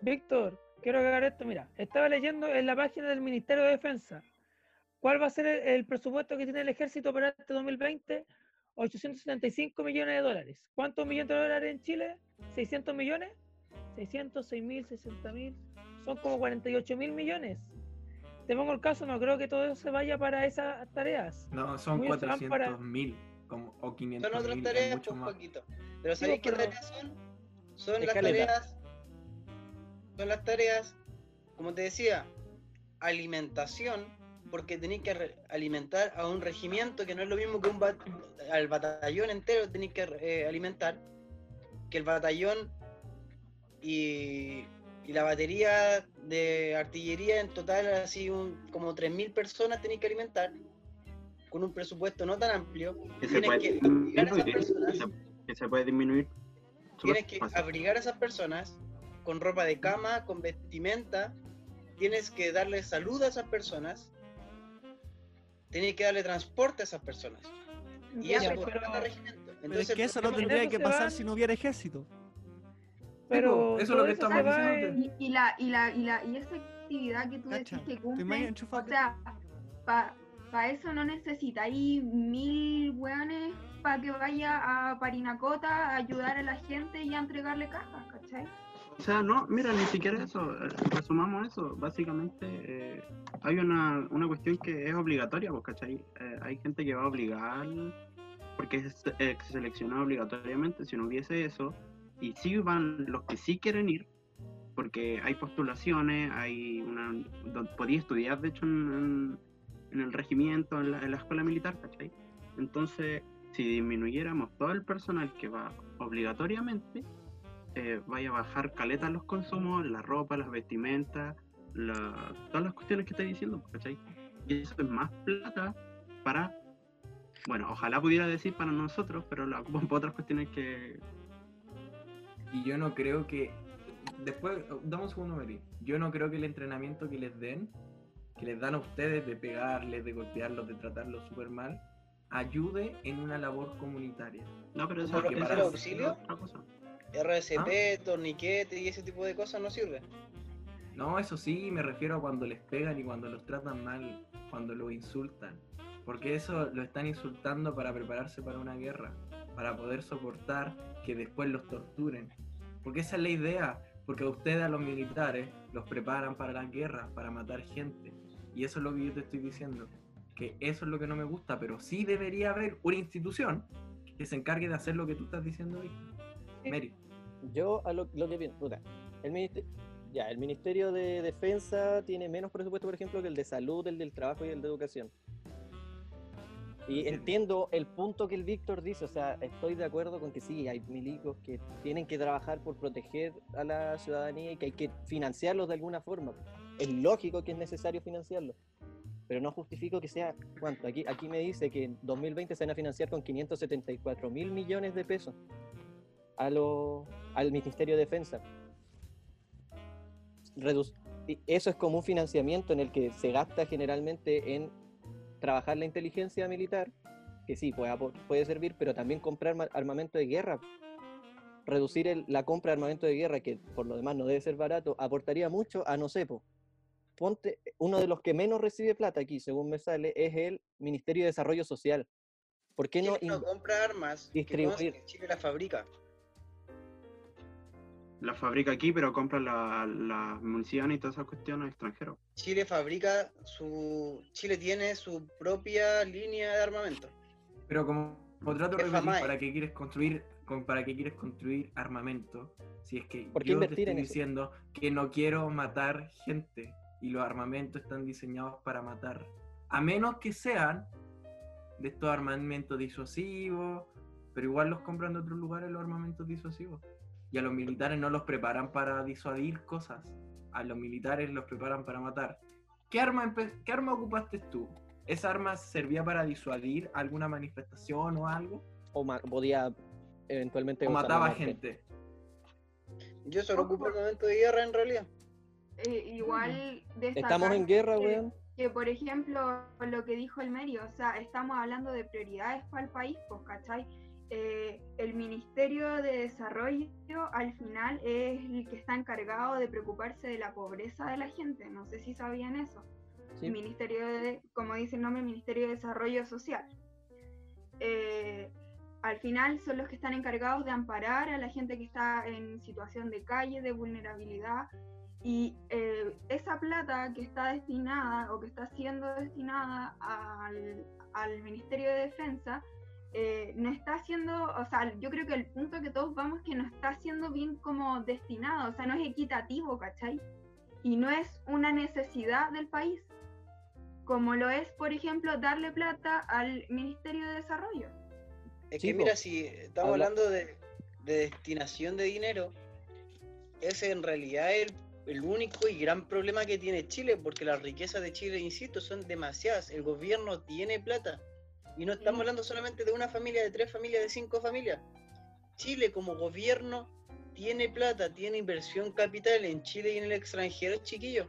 Víctor, quiero agregar esto. Mira, estaba leyendo en la página del Ministerio de Defensa. ¿Cuál va a ser el, el presupuesto que tiene el ejército para este 2020? 875 millones de dólares. ¿Cuántos millones de dólares en Chile? ¿600 millones? 600, 6 mil, 60 mil. Son como 48 mil millones. Te pongo el caso, no creo que todo eso se vaya para esas tareas. No, son Muy bien, se van 400 para- mil como, o 500 Son otras mil, tareas, mucho pues, más. Paquito. Pero ¿sabéis qué pero- tareas son? Son las Escaleta. tareas. Son las tareas, como te decía, alimentación, porque tenéis que alimentar a un regimiento que no es lo mismo que un bat- al batallón entero tenéis que eh, alimentar, que el batallón y, y la batería de artillería en total así un, como 3.000 personas tenéis que alimentar con un presupuesto no tan amplio. Que se Tienes puede que a esas personas que se- que se puede disminuir. tienes que abrigar a esas personas con ropa de cama, con vestimenta, tienes que darle salud a esas personas, tienes que darle transporte a esas personas. Y Ya, eso pero- cada regimiento. Pero es Entonces, que eso no tendría que pasar van- si no hubiera ejército. Pero eso es lo que estamos diciendo. en- Y, y la, y, la, y, la, y esa actividad que tú Cacha, decís que cumple, o sea, para eso no necesitáis mil weones para que vaya a Parinacota a ayudar a la gente y a entregarle cajas, ¿cachai? O sea, no, mira, ni siquiera eso. eh, Resumamos eso. Básicamente, eh, hay una, una cuestión que es obligatoria, pues, ¿cachai? Eh, hay gente que va a obligar, porque es eh, seleccionado obligatoriamente, si no hubiese eso, y sí van los que sí quieren ir, porque hay postulaciones, hay una... Podía estudiar, de hecho, en, en- en el regimiento, en la, en la escuela militar, ¿cachai? Entonces, si disminuyéramos todo el personal que va obligatoriamente, eh, vaya a bajar caleta los consumos, la ropa, las vestimentas, la- todas las cuestiones que estoy diciendo, ¿cachai? Y eso es más plata para, bueno, ojalá pudiera decir para nosotros, pero la ocupan para otras cuestiones que... Y yo no creo que. Después, dame un segundo, Mary. Yo no creo que el entrenamiento que les den, que les dan a ustedes de pegarles, de golpearlos, de tratarlos súper mal, ayude en una labor comunitaria. No, pero eso ¿Por Porque lo que para- es el auxilio? otra cosa. RCP, torniquete y ese tipo de cosas no sirve. No, eso sí, me refiero a cuando les pegan y cuando los tratan mal, cuando los insultan. Porque eso lo están insultando para prepararse para una guerra, para poder soportar que después los torturen. Porque esa es la idea, porque a ustedes, a los militares, los preparan para las guerras, para matar gente. Y eso es lo que yo te estoy diciendo, que eso es lo que no me gusta, pero sí debería haber una institución que se encargue de hacer lo que tú estás diciendo, Vicky. Mary. Yo a lo, lo que pienso, puta, el ministerio, ya, el Ministerio de Defensa tiene menos presupuesto, por ejemplo, que el de Salud, el del Trabajo y el de Educación. Y entiendo el punto que el Víctor dice, o sea, estoy de acuerdo con que sí, hay milicos que tienen que trabajar por proteger a la ciudadanía y que hay que financiarlos de alguna forma. Es lógico que es necesario financiarlos, pero no justifico que sea, ¿cuánto? Aquí, aquí me dice que en 2020 se van a financiar con 574 mil millones de pesos a lo- al Ministerio de Defensa. Eso es como un financiamiento en el que se gasta generalmente en trabajar la inteligencia militar, que sí, puede, puede servir, pero también comprar ma- armamento de guerra. Reducir el- la compra de armamento de guerra, que por lo demás no debe ser barato, aportaría mucho a, no sé, po, ponte, uno de los que menos recibe plata aquí, según me sale, es el Ministerio de Desarrollo Social. ¿Por qué no no compra armas, distribuir? que Chile la fabrica. La fabrica aquí, pero compra la- las municiones y todas esas cuestiones extranjeros. Chile fabrica su. Chile tiene su propia línea de armamento. Pero como, como trato de. ¿para qué quieres construir, con- para qué quieres construir armamento? Si es que ¿Por qué yo te estoy eso? diciendo que no quiero matar gente y los armamentos están diseñados para matar. A menos que sean de estos armamentos disuasivos, pero igual los compran de otros lugares los armamentos disuasivos. Y a los militares no los preparan para disuadir cosas. A los militares los preparan para matar. ¿Qué arma, qué arma ocupaste tú? ¿Esa arma servía para disuadir alguna manifestación o algo? o ma- podía eventualmente ¿O mataba gente? Yo solo ocupo armamento de guerra en realidad. Eh, igual Estamos en guerra, que- weón. que por ejemplo lo que dijo el Meri, o sea, estamos hablando de prioridades para el país, pues, ¿cachai? Eh, el Ministerio de Desarrollo al final es el que está encargado de preocuparse de la pobreza de la gente, no sé si sabían eso. Sí. Ministerio de, como dice el nombre, Ministerio de Desarrollo Social. Eh, al final son los que están encargados de amparar a la gente que está en situación de calle, de vulnerabilidad, y eh, esa plata que está destinada o que está siendo destinada al, al Ministerio de Defensa, eh, no está siendo, o sea, yo creo que el punto que todos vamos es que no está siendo bien como destinado, o sea, no es equitativo, ¿cachai? Y no es una necesidad del país, como lo es, por ejemplo, darle plata al Ministerio de Desarrollo. Es que mira, si estamos Habla- hablando de, de destinación de dinero, ese en realidad es el, el único y gran problema que tiene Chile, porque las riquezas de Chile, insisto, son demasiadas. El gobierno tiene plata. Y no estamos hablando solamente de una familia, de tres familias, de cinco familias. Chile como gobierno tiene plata, tiene inversión capital en Chile y en el extranjero, chiquillos.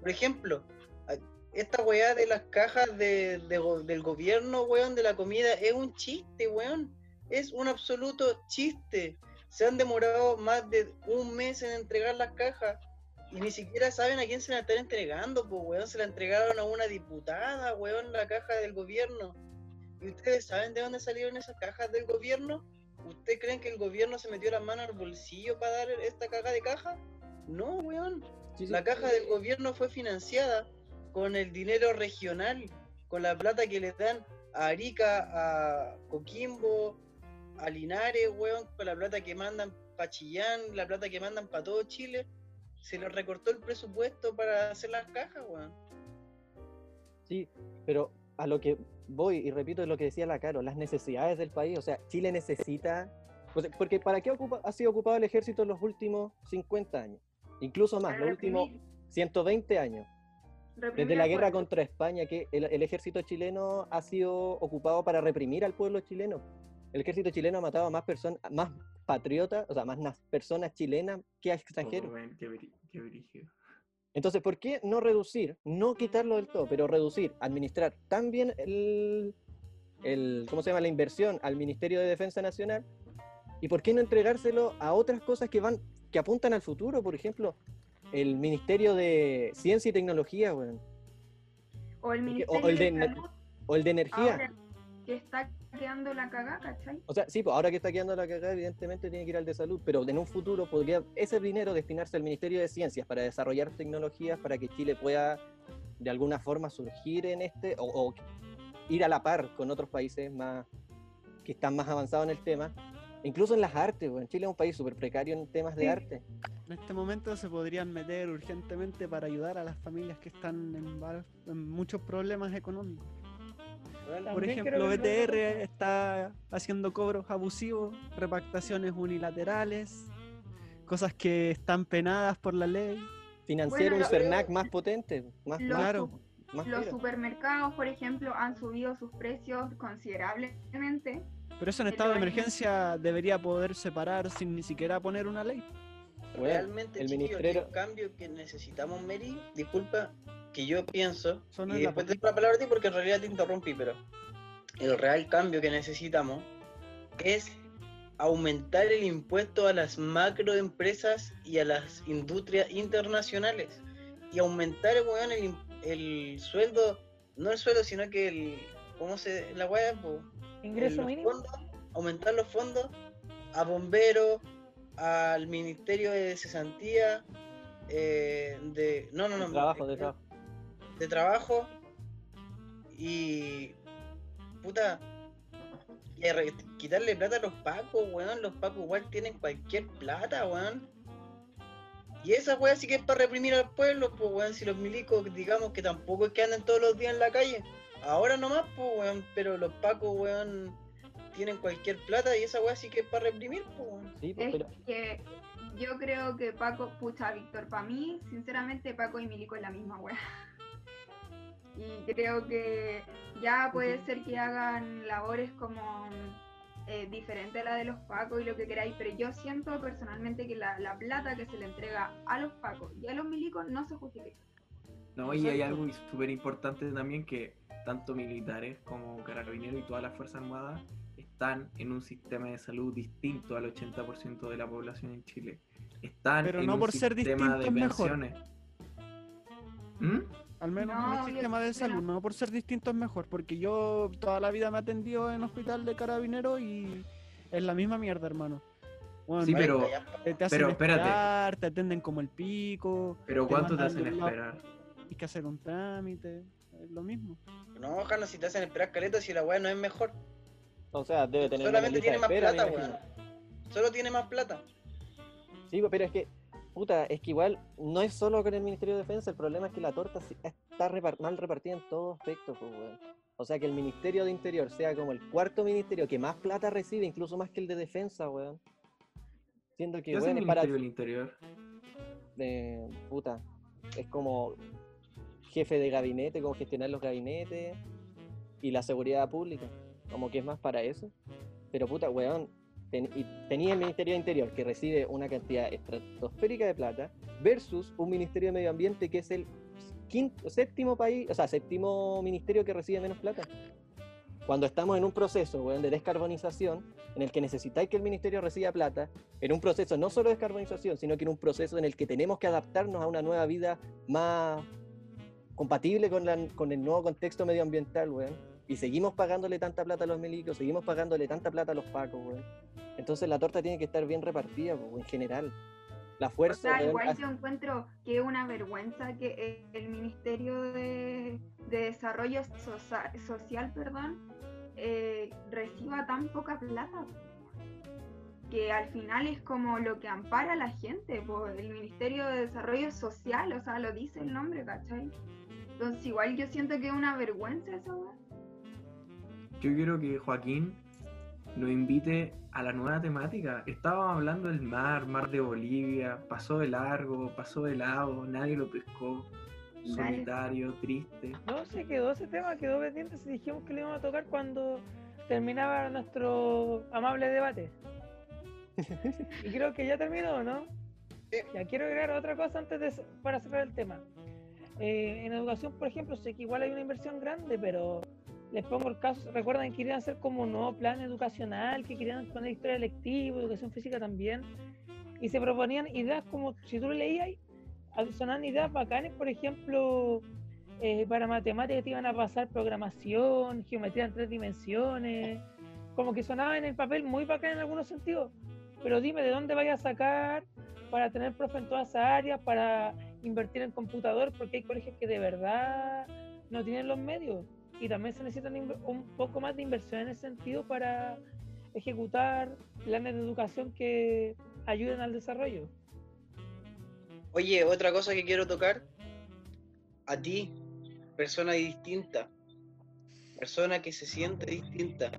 Por ejemplo, esta weá de las cajas de- de go- del gobierno, weón, de la comida, es un chiste, weón. Es un absoluto chiste. Se han demorado más de un mes en entregar las cajas y ni siquiera saben a quién se la están entregando, pues, weón. Se la entregaron a una diputada, weón, la caja del gobierno. ¿Y ustedes saben de dónde salieron esas cajas del gobierno? ¿Ustedes creen que el gobierno se metió la mano al bolsillo para dar esta caja de caja? No, weón. Sí, sí. La caja del gobierno fue financiada con el dinero regional, con la plata que les dan a Arica, a Coquimbo, a Linares, weón, con la plata que mandan para Chillán, la plata que mandan para todo Chile, se les recortó el presupuesto para hacer las cajas, weón. Sí, pero a lo que voy, y repito lo que decía la Caro, las necesidades del país, o sea, Chile necesita, o sea, porque ¿para qué ocupa- ha sido ocupado el ejército en los últimos 50 años? Incluso más, los últimos reprimir. 120 años. Desde la guerra contra España, que el, el ejército chileno ha sido ocupado para reprimir al pueblo chileno. El ejército chileno ha matado a más personas, más patriotas, o sea, más nas- personas chilenas que a extranjeros. Oh, weón, qué qué. Entonces, ¿por qué no reducir, no quitarlo del todo, pero reducir, administrar también el, el, ¿cómo se llama? La inversión al Ministerio de Defensa Nacional. ¿Y por qué no entregárselo a otras cosas que van, que apuntan al futuro? Por ejemplo, el Ministerio de Ciencia y Tecnología, weón, O el o Ministerio el de de Salud, o el de Energía. ahora que está quedando la cagada, ¿cachai? O sea, sí, pues ahora que está quedando la cagada, evidentemente tiene que ir al de salud, pero en un futuro podría ese dinero destinarse al Ministerio de Ciencias para desarrollar tecnologías para que Chile pueda de alguna forma surgir en este o, o ir a la par con otros países más que están más avanzados en el tema. Incluso en las artes, weón. Chile es un país súper precario en temas de Sí. arte. En este momento se podrían meter urgentemente para ayudar a las familias que están en, en muchos problemas económicos. Por ejemplo, BTR está haciendo cobros abusivos, repactaciones unilaterales, cosas que están penadas por la ley. Financiar Bueno, un CERNAC más potente, más, Los, Claro. más los supermercados, por ejemplo, han subido sus precios considerablemente. Pero eso en estado de emergencia debería poder separar sin ni siquiera poner una ley. Weón, Realmente, el el cambio que necesitamos, Mary, disculpa, que yo pienso, Eso no y después te doy la palabra a ti porque en realidad te interrumpí, pero el real cambio que necesitamos es aumentar el impuesto a las macroempresas y a las industrias internacionales y aumentar weón, el, el sueldo, no el sueldo, sino que el, ¿cómo se, la weá? Ingreso mínimo. fondos, aumentar los fondos a bomberos, al Ministerio de Cesantía, eh, de no no no trabajo, de eh, trabajo. de trabajo y puta y quitarle plata a los pacos, weón, los pacos igual tienen cualquier plata, weón. Y esa weá sí que es para reprimir al pueblo, pues weón, si los milicos digamos que tampoco es que anden todos los días en la calle. Ahora nomás, pues weón, pero los pacos, weón, tienen cualquier plata y esa weá sí que es para reprimir, pues. Sí, pues, Es pero que yo creo que Paco, pucha, Víctor, para mí, sinceramente, Paco y Milico es la misma wea. (laughs) Y creo que ya puede ser que hagan labores como eh, diferente a la de los Pacos y lo que queráis, pero yo siento personalmente que la, la plata que se le entrega a los Pacos y a los Milicos no se justifica. No, y hay algo súper importante también que tanto militares como carabineros y todas las Fuerzas Armadas están en un sistema de salud distinto al 80% de la población en Chile. Están Pero en no un por ser sistema de distinto es mejor. pensiones. ¿Mm? Al menos en No, el yo- sistema de salud, no por ser distinto es mejor, porque yo toda la vida me he atendido en hospital de carabineros y es la misma mierda, hermano. Bueno, Sí, pero- te, te hacen pero espérate. esperar, te atenden como el pico, Pero Te ¿cuánto te hacen de esperar? hay que hacer un trámite, es lo mismo. No, ojalá si te hacen esperar caleta si la weá no es mejor. O sea, debe tener Solamente tiene más espera, plata, weón. Solo tiene más plata. Sí, pues, pero es que, puta, es que igual no es solo con el Ministerio de Defensa, el problema es que la torta está mal repartida en todos aspectos, pues, weón. O sea, que el Ministerio de Interior sea como el cuarto ministerio que más plata recibe, incluso más que el de Defensa, weón. Siendo que, ¿Qué hace weón, el es para... Ministerio del Interior? de- puta, es como jefe de gabinete, como gestionar los gabinetes y la seguridad pública, como que es más para eso. Pero puta, weón, ten- y tenía el Ministerio de Interior que recibe una cantidad estratosférica de plata versus un Ministerio de Medio Ambiente que es el quinto, séptimo país, o sea, séptimo ministerio que recibe menos plata. Cuando estamos en un proceso weón, de descarbonización, en el que necesitáis que el ministerio reciba plata, en un proceso no solo de descarbonización, sino que en un proceso en el que tenemos que adaptarnos a una nueva vida más compatible con, la- con el nuevo contexto medioambiental, weón. Y seguimos pagándole tanta plata a los milicos, seguimos pagándole tanta plata a los pacos, weón. Entonces la torta tiene que estar bien repartida, po, en general. La O fuerza, sea, weón, igual hace- yo encuentro que es una vergüenza que el Ministerio de, de Desarrollo Sosa- Social perdón, eh, reciba tan poca plata. Que al final es como lo que ampara a la gente, pues el Ministerio de Desarrollo Social, o sea, lo dice el nombre, ¿cachai? Entonces igual yo siento que es una vergüenza weá. Yo quiero que Joaquín nos invite a la nueva temática. Estábamos hablando del mar, mar de Bolivia, pasó de largo, pasó de lado, nadie lo pescó. Solitario, triste. No, se quedó ese tema, quedó pendiente. Si dijimos que lo íbamos a tocar cuando terminaba nuestro amable debate. (laughs) Y creo que ya terminó, ¿no? Ya quiero agregar otra cosa antes de para cerrar el tema. Eh, en educación, por ejemplo, sé que igual hay una inversión grande, pero les pongo el caso. Recuerdan que querían hacer como un nuevo plan educacional, que querían poner historia electiva, educación física también. Y se proponían ideas como, si tú lo leías, sonaban ideas bacanes, por ejemplo, eh, para matemáticas te iban a pasar programación, geometría en tres dimensiones, como que sonaba en el papel muy bacán en algunos sentidos. Pero dime, ¿de dónde vayas a sacar para tener profe en todas esas áreas, para invertir en computador? Porque hay colegios que de verdad no tienen los medios. Y también se necesitan un poco más de inversión en ese sentido para ejecutar planes de educación que ayuden al desarrollo. Oye, otra cosa que quiero tocar. A ti, persona distinta. Persona que se siente distinta.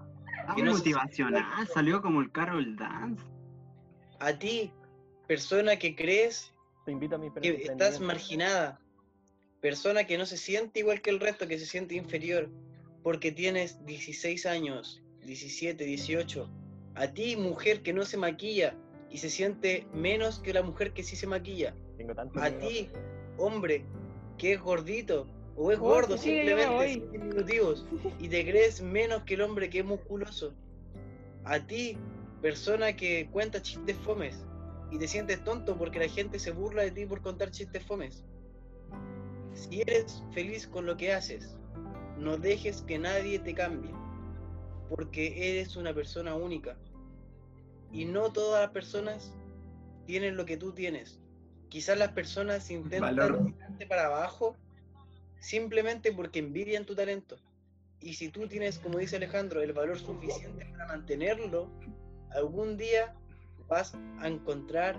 Ah, Que no se- motivacional, salió como el Carol Dance. A ti, persona que crees Te invito a mi que estás marginada. Persona que no se siente igual que el resto, que se siente inferior. Porque tienes 16 años, 17, 18. A ti, mujer que no se maquilla y se siente menos que la mujer que sí se maquilla. Tengo tanto A ti, hombre, que es gordito o es Oh, gordo sí, simplemente, voy. sin diminutivos, y te crees menos que el hombre que es musculoso. A ti, persona que cuenta chistes fomes y te sientes tonto porque la gente se burla de ti por contar chistes fomes. Si eres feliz con lo que haces, no dejes que nadie te cambie, porque eres una persona única. Y no todas las personas tienen lo que tú tienes. Quizás las personas intentan Valor. tirarte para abajo simplemente porque envidian tu talento. Y si tú tienes, como dice Alejandro, el valor suficiente para mantenerlo, algún día vas a encontrar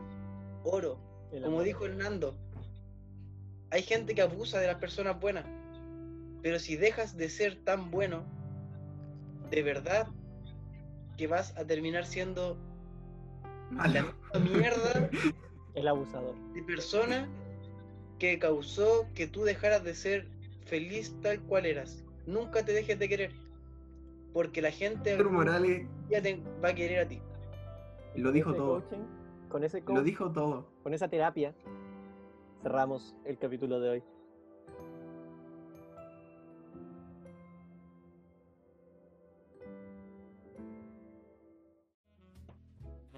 oro. Como dijo Hernando, hay gente que abusa de las personas buenas, pero si dejas de ser tan bueno, de verdad que vas a terminar siendo la Malo. misma mierda (laughs) El abusador. de persona que causó que tú dejaras de ser feliz tal cual eras. Nunca te dejes de querer, porque la gente Morales día te va a querer a ti. lo dijo todo. coaching, con ese Lo coach, dijo todo. con esa terapia, cerramos el capítulo de hoy.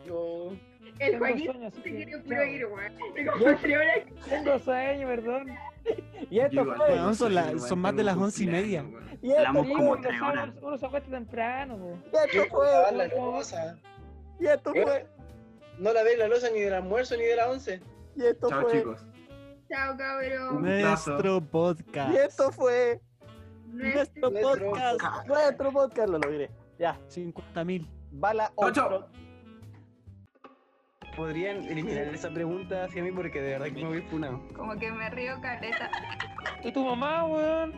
Yo El Tengo Joaquín sueño, así se quiere puro. (laughs) Tengo sueño, perdón. (laughs) Y esto Igual fue. Weón, son la- son más de las once y media. Y esto Hablamos Sí, como fue. uno- horas. Uno se acuesta temprano. Y esto la fue. Y esto ¿Eh? fue. No lavé la loza ni del almuerzo ni de la once. Y esto Chao fue. chicos. Chao, cabrón. Nuestro podcast. Y esto fue. Nuestro Nuestro podcast. Nuestro podcast lo logré. Ya. 50 mil. Bala Chao, chao. otro. Podrían eliminar esa pregunta hacia mí porque de verdad que me voy funado. Como que me río caleta. ¿Y tu mamá, weón?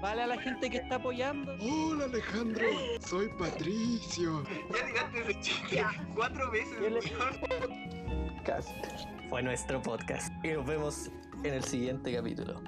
Vale a la gente que está apoyando. Hola Alejandro, soy Patricio. Ya digaste ese chiste cuatro veces, ¿Qué le- weón. Casi. Fue nuestro podcast. Y nos vemos en el siguiente capítulo.